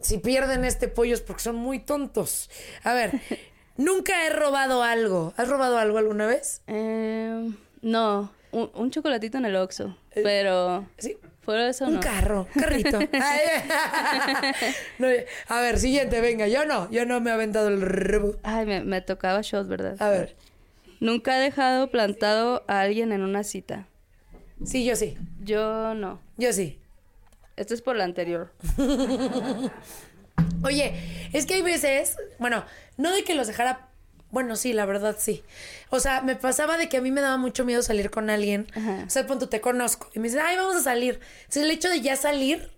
si pierden este pollo es porque son muy tontos. A ver, nunca he robado algo. ¿Has robado algo alguna vez? Eh, no, un, un chocolatito en el Oxxo. Pero... Sí. Fuera de eso, Un no. carro, carrito. No, a ver, siguiente, venga. Yo no, yo no me he aventado el rebo. Ay, me, me tocaba shot, ¿verdad? A ver. Nunca he dejado plantado a alguien en una cita. Sí, yo sí. Yo no. Yo sí. Esto es por la anterior. Oye, es que hay veces, bueno, no de que los dejara, bueno, sí, la verdad sí. O sea, me pasaba de que a mí me daba mucho miedo salir con alguien. O sea, punto, te conozco. Y me dicen, ay, vamos a salir. Entonces, el hecho de ya salir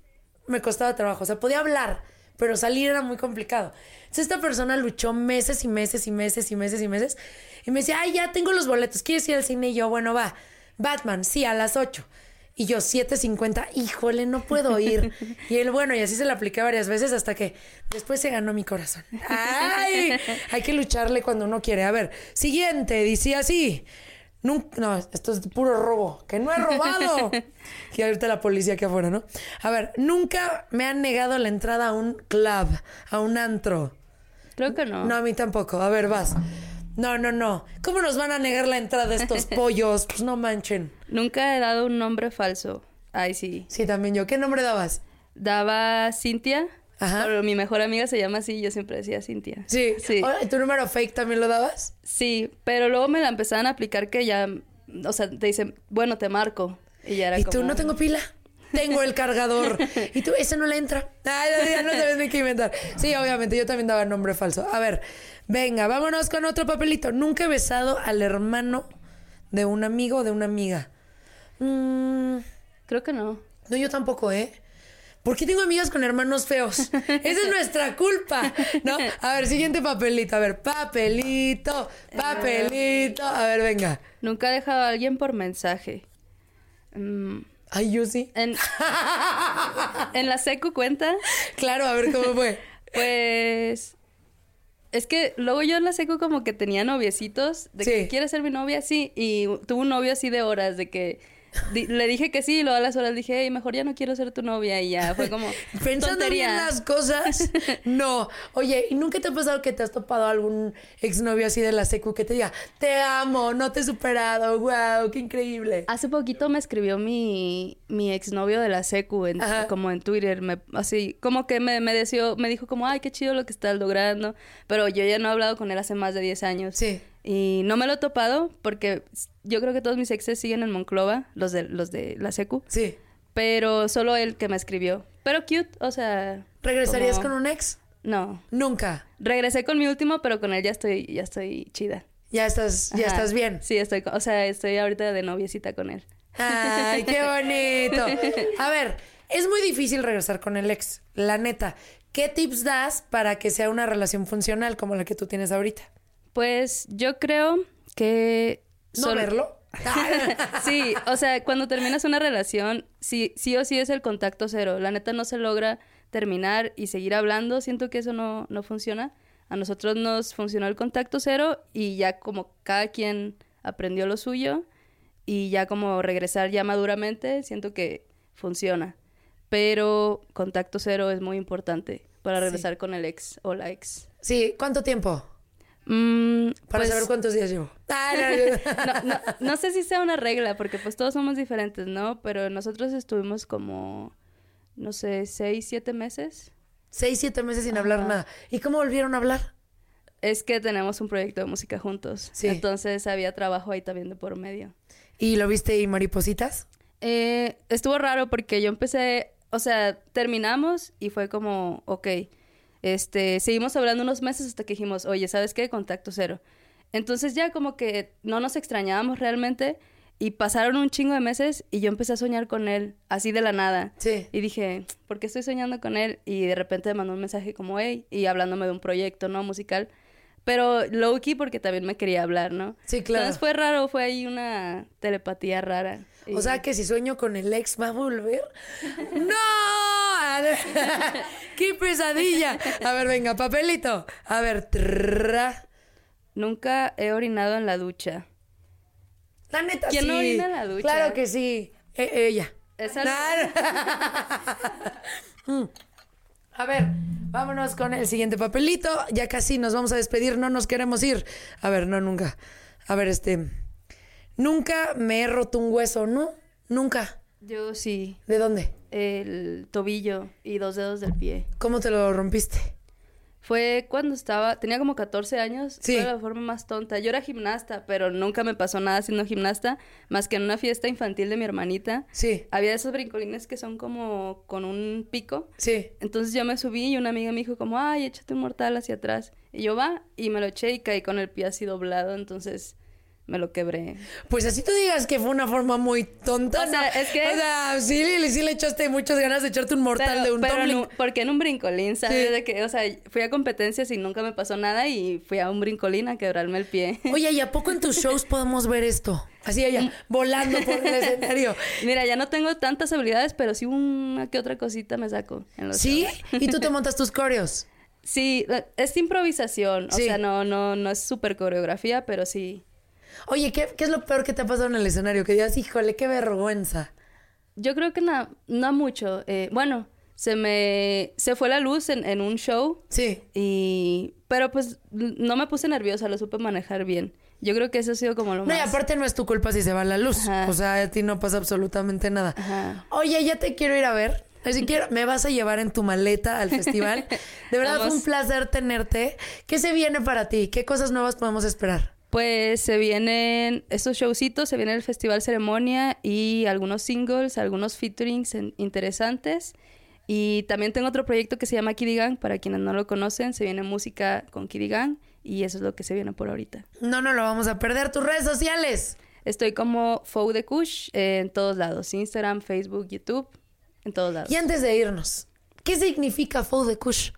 me costaba trabajo. O sea, podía hablar, pero salir era muy complicado. Entonces, esta persona luchó meses y meses y meses y meses y meses. Y me decía, ay, ya tengo los boletos. ¿Quieres ir al cine? Y yo, bueno, va. Batman, sí, a las 8. Y yo, 7.50, híjole, no puedo ir. Y él, bueno, y así se lo apliqué varias veces hasta que después se ganó mi corazón. ¡Ay! Hay que lucharle cuando uno quiere. A ver, siguiente, dice así. Nunca, no, esto es puro robo. Que no he robado. y ahorita la policía aquí afuera, ¿no? A ver, nunca me han negado la entrada a un club, a un antro. Creo que no. No, a mí tampoco. A ver, vas. No, no, no. ¿Cómo nos van a negar la entrada de estos pollos? Pues no manchen. Nunca he dado un nombre falso. Ay, sí. Sí, también yo. ¿Qué nombre dabas? Daba Cintia. Ajá. Pero mi mejor amiga se llama así y yo siempre decía Cintia. Sí. Sí. ¿Tu número fake también lo dabas? Sí, pero luego me la empezaban a aplicar que ya, o sea, te dicen, bueno, te marco. Y ya era ¿Y como... tú no tengo pila? Tengo el cargador. Y tú, ese no le entra. Ay, no, ya no sabes ni qué inventar. Sí, obviamente, yo también daba nombre falso. A ver, venga, vámonos con otro papelito. Nunca he besado al hermano de un amigo o de una amiga. Mm, Creo que no. no, yo tampoco, ¿eh? ¿Por qué tengo amigas con hermanos feos? Esa es nuestra culpa, ¿no? A ver, siguiente papelito. A ver, papelito, papelito. A ver, venga. Nunca he dejado a alguien por mensaje. Mm, Ay, yo sí. en, en la secu cuenta, Claro, a ver cómo fue. pues... Es que luego yo en la secu como que tenía noviecitos de que Sí. quiere ser mi novia, sí, y tuve un novio así de horas, de que di- le dije que sí, y luego a las horas dije, hey, mejor ya no quiero ser tu novia, y ya fue como Pensando tontería. bien las cosas, no. Oye, ¿y nunca te ha pasado que te has topado a algún exnovio así de la secu que te diga, te amo, no te he superado, wow, qué increíble? Hace poquito me escribió mi, mi exnovio de la secu, en- como en Twitter, me, así, como que me, me, deseó- me dijo como, ay, qué chido lo que estás logrando, pero yo ya no he hablado con él hace más de 10 años. Sí. Y no me lo he topado porque yo creo que todos mis exes siguen en Monclova, los de, los de la secu, Sí. pero solo él que me escribió. Pero cute, o sea... ¿Regresarías como- con un ex? No. Nunca. Regresé con mi último, pero con él ya estoy, ya estoy chida. Ya estás, ya Ajá. estás bien. Sí, estoy, o sea, estoy ahorita de noviecita con él. Ay, qué bonito. A ver, es muy difícil regresar con el ex, la neta. ¿Qué tips das para que sea una relación funcional como la que tú tienes ahorita? Pues yo creo que... ¿No solo- verlo? sí, o sea, cuando terminas una relación, sí, sí o sí es el contacto cero. La neta no se logra terminar y seguir hablando. Siento que eso no, no funciona. A nosotros nos funcionó el contacto cero y ya como cada quien aprendió lo suyo y ya como regresar ya maduramente, siento que funciona. Pero contacto cero es muy importante para Sí. regresar con el ex o la ex. Sí, ¿cuánto tiempo? Mm, Para pues- saber cuántos días llevo. Ay, no, sé si sea una regla, porque pues todos somos diferentes, ¿no? Pero nosotros estuvimos como, no sé, seis, siete meses. Seis, siete meses sin hablar nada. ¿Y cómo volvieron a hablar? Es que tenemos un proyecto de música juntos. Sí. Entonces había trabajo ahí también de por medio. ¿Y lo viste y maripositas? Eh, estuvo raro porque yo empecé, o sea, terminamos y fue como, ok, este, seguimos hablando unos meses hasta que dijimos, oye, ¿sabes qué? Contacto cero. Entonces ya como que no nos extrañábamos realmente y pasaron un chingo de meses y yo empecé a soñar con él, así de la nada. Sí. Y dije, ¿por qué estoy soñando con él? Y de repente me mandó un mensaje como, hey, y hablándome de un proyecto, ¿no? Musical. Pero low key porque también me quería hablar, ¿no? Sí, claro. Entonces fue raro, fue ahí una telepatía rara. O sea que si sueño con el ex, ¿va a volver? ¡No! ¡Qué pesadilla! A ver, venga, papelito. A ver, trrra. Nunca he orinado en la ducha. La neta, ¿Quién sí. no orina en la ducha? Claro que sí. E- ella. Es algo- Mm. A ver, vámonos con el siguiente papelito. Ya casi nos vamos a despedir, no nos queremos ir. A ver, no, nunca. A ver, este. Nunca me he roto un hueso, ¿no? Nunca. Yo sí. ¿De dónde? El tobillo y dos dedos del pie. ¿Cómo te lo rompiste? Fue cuando estaba, tenía como 14 años, Sí. fue la forma más tonta. Yo era gimnasta, pero nunca me pasó nada siendo gimnasta, más que en una fiesta infantil de mi hermanita. Sí. Había esos brincolines que son como con un pico. Sí. Entonces yo me subí y una amiga me dijo como, ay, échate un mortal hacia atrás. Y yo va, y me lo eché y caí con el pie así doblado, entonces me lo quebré. Pues así tú digas que fue una forma muy tonta. O sea, ¿no? es que- O sea, sí, le- sí le echaste muchas ganas de echarte un mortal Pero, de un pero tumbling. un- porque en un brincolín, ¿sabes? Sí. De que, o sea, fui a competencias y nunca me pasó nada y fui a un brincolín a quebrarme el pie. Oye, ¿y a poco en tus shows podemos ver esto? Así ella, volando por el escenario. Mira, ya no tengo tantas habilidades, pero sí una que otra cosita me saco en los ¿Sí? shows. ¿Y tú te montas tus coreos? Sí, es improvisación. O Sí. sea, no, no, no es súper coreografía, pero sí. Oye, ¿qué, qué es lo peor que te ha pasado en el escenario? Que digas, híjole, qué vergüenza. Yo creo que na- no mucho. Eh, bueno, se me... Se fue la luz en, en un show. Sí. Y... Pero pues no me puse nerviosa, lo supe manejar bien. Yo creo que eso ha sido como lo No, y más... aparte no es tu culpa si se va la luz. Ajá. O sea, a ti no pasa absolutamente nada. Ajá. Oye, ya te quiero ir a ver. Así quiero, me vas a llevar en tu maleta al festival. De verdad fue un placer tenerte. ¿Qué se viene para ti? ¿Qué cosas nuevas podemos esperar? Pues se vienen estos showcitos, se viene el Festival Ceremonia y algunos singles, algunos featurings en- interesantes. Y también tengo otro proyecto que se llama Kiddy Gang, para quienes no lo conocen, se viene música con Kiddy Gang y eso es lo que se viene por ahorita. No, no lo vamos a perder. Tus redes sociales. Estoy como Fou de Kush en todos lados, Instagram, Facebook, YouTube, en todos lados. Y antes de irnos, ¿qué significa Food de Kush?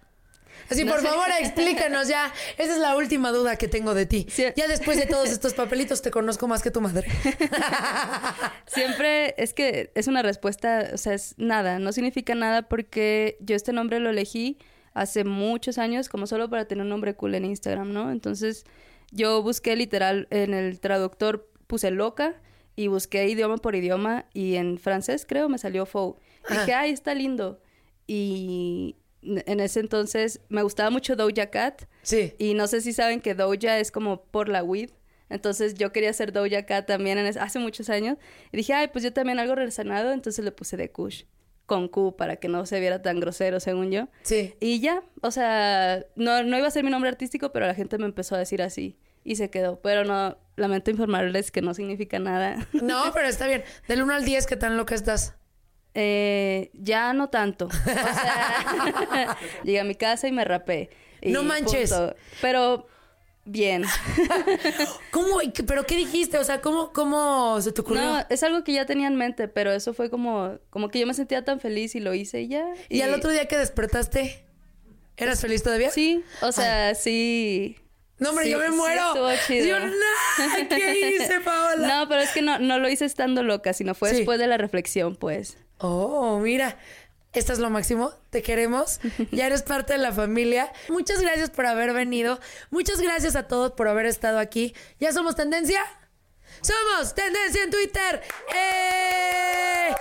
Así, No por sé. favor, explícanos ya. Esa es la última duda que tengo de ti. Ya después de todos estos papelitos te conozco más que tu madre. Siempre es que es una respuesta, o sea, es nada, no significa nada porque yo este nombre lo elegí hace muchos años como solo para tener un nombre cool en Instagram, ¿no? Entonces yo busqué literal en el traductor, puse loca y busqué idioma por idioma y en francés creo me salió faux. Dije, ay, está lindo. Y en ese entonces me gustaba mucho Doja Cat. Sí. Y no sé si saben que Doja es como por la weed. Entonces yo quería hacer Doja Cat también en hace muchos años. Y dije, ay, pues yo también algo relacionado. Entonces le puse de Kush. Con Q para que no se viera tan grosero, según yo. Sí. Y ya, o sea, no, no iba a ser mi nombre artístico, pero la gente me empezó a decir así. Y se quedó. Pero no, lamento informarles que no significa nada. No, pero está bien. Del 1 al 10, ¿qué tan loca estás? Eh, ya no tanto. O sea, llegué a mi casa y me rapé. Y No manches. punto. Pero bien. ¿Cómo? ¿Y qué- ¿Pero qué dijiste? O sea, ¿cómo, cómo se te ocurrió? No, es algo que ya tenía en mente, pero eso fue como, como que yo me sentía tan feliz y lo hice y ya. ¿Y al otro día que despertaste, eras feliz todavía? Sí, o sea, sí. No, hombre, Sí, yo me sí muero. estuvo chido. Yo, no, ¿qué hice, Paola? No, pero es que no, no lo hice estando loca, sino fue Sí. después de la reflexión, pues. Oh, mira. Esta es lo máximo. Te queremos. Ya eres parte de la familia. Muchas gracias por haber venido. Muchas gracias a todos por haber estado aquí. ¿Ya somos tendencia? Somos tendencia en Twitter. ¡Eh!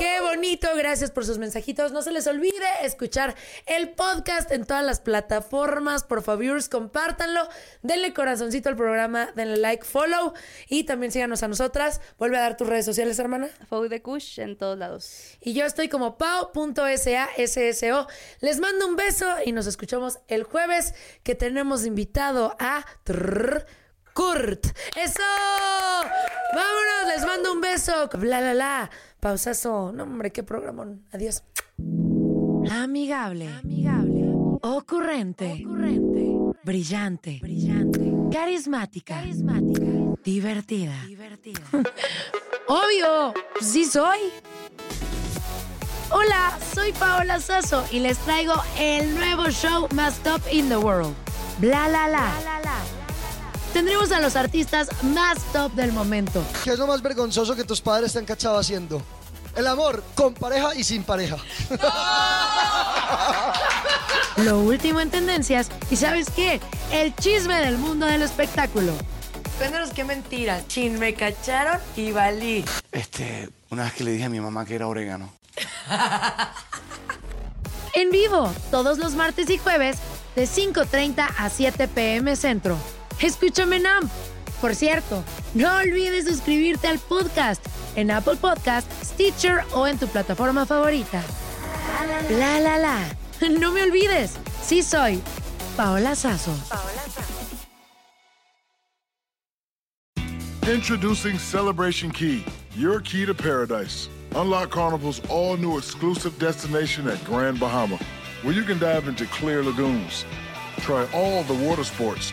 Qué bonito, gracias por sus mensajitos. No se les olvide escuchar el podcast en todas las plataformas. Por favor, compártanlo. Denle corazoncito al programa, denle like, follow y también síganos a nosotras. Vuelve a dar tus redes sociales, hermana. Fue de Kush en todos lados. Y yo estoy como pau.sasso. Les mando un beso y nos escuchamos el jueves que tenemos invitado a Trrr Kurt. ¡Eso! ¡Vámonos! Les mando un beso. Bla, la, la. Pausazo. No, hombre, qué programón. Adiós. Amigable. Ocurrente. Brillante. Carismática. Divertida. Obvio, sí soy. Hola, soy Paola Sasso y les traigo el nuevo show más top in the world. Bla la la. Tendremos a los artistas más top del momento. ¿Qué es lo más vergonzoso que tus padres te han cachado haciendo? El amor con pareja y sin pareja. Lo último en tendencias y ¿sabes qué? El chisme del mundo del espectáculo. Cuéntanos qué mentira. Chin, me cacharon y valí. Este, una vez que le dije a mi mamá que era orégano. En vivo, todos los martes y jueves, de 5.30 a 7 pm centro. Escúchame Nam. Por cierto, no olvides suscribirte al podcast en Apple Podcast, Stitcher o en tu plataforma favorita. La la la. No me olvides, sí soy Paola Sazo. Introducing Celebration Key, your key to paradise. Unlock Carnival's all new exclusive destination at Grand Bahama, where you can dive into clear lagoons, try all the water sports,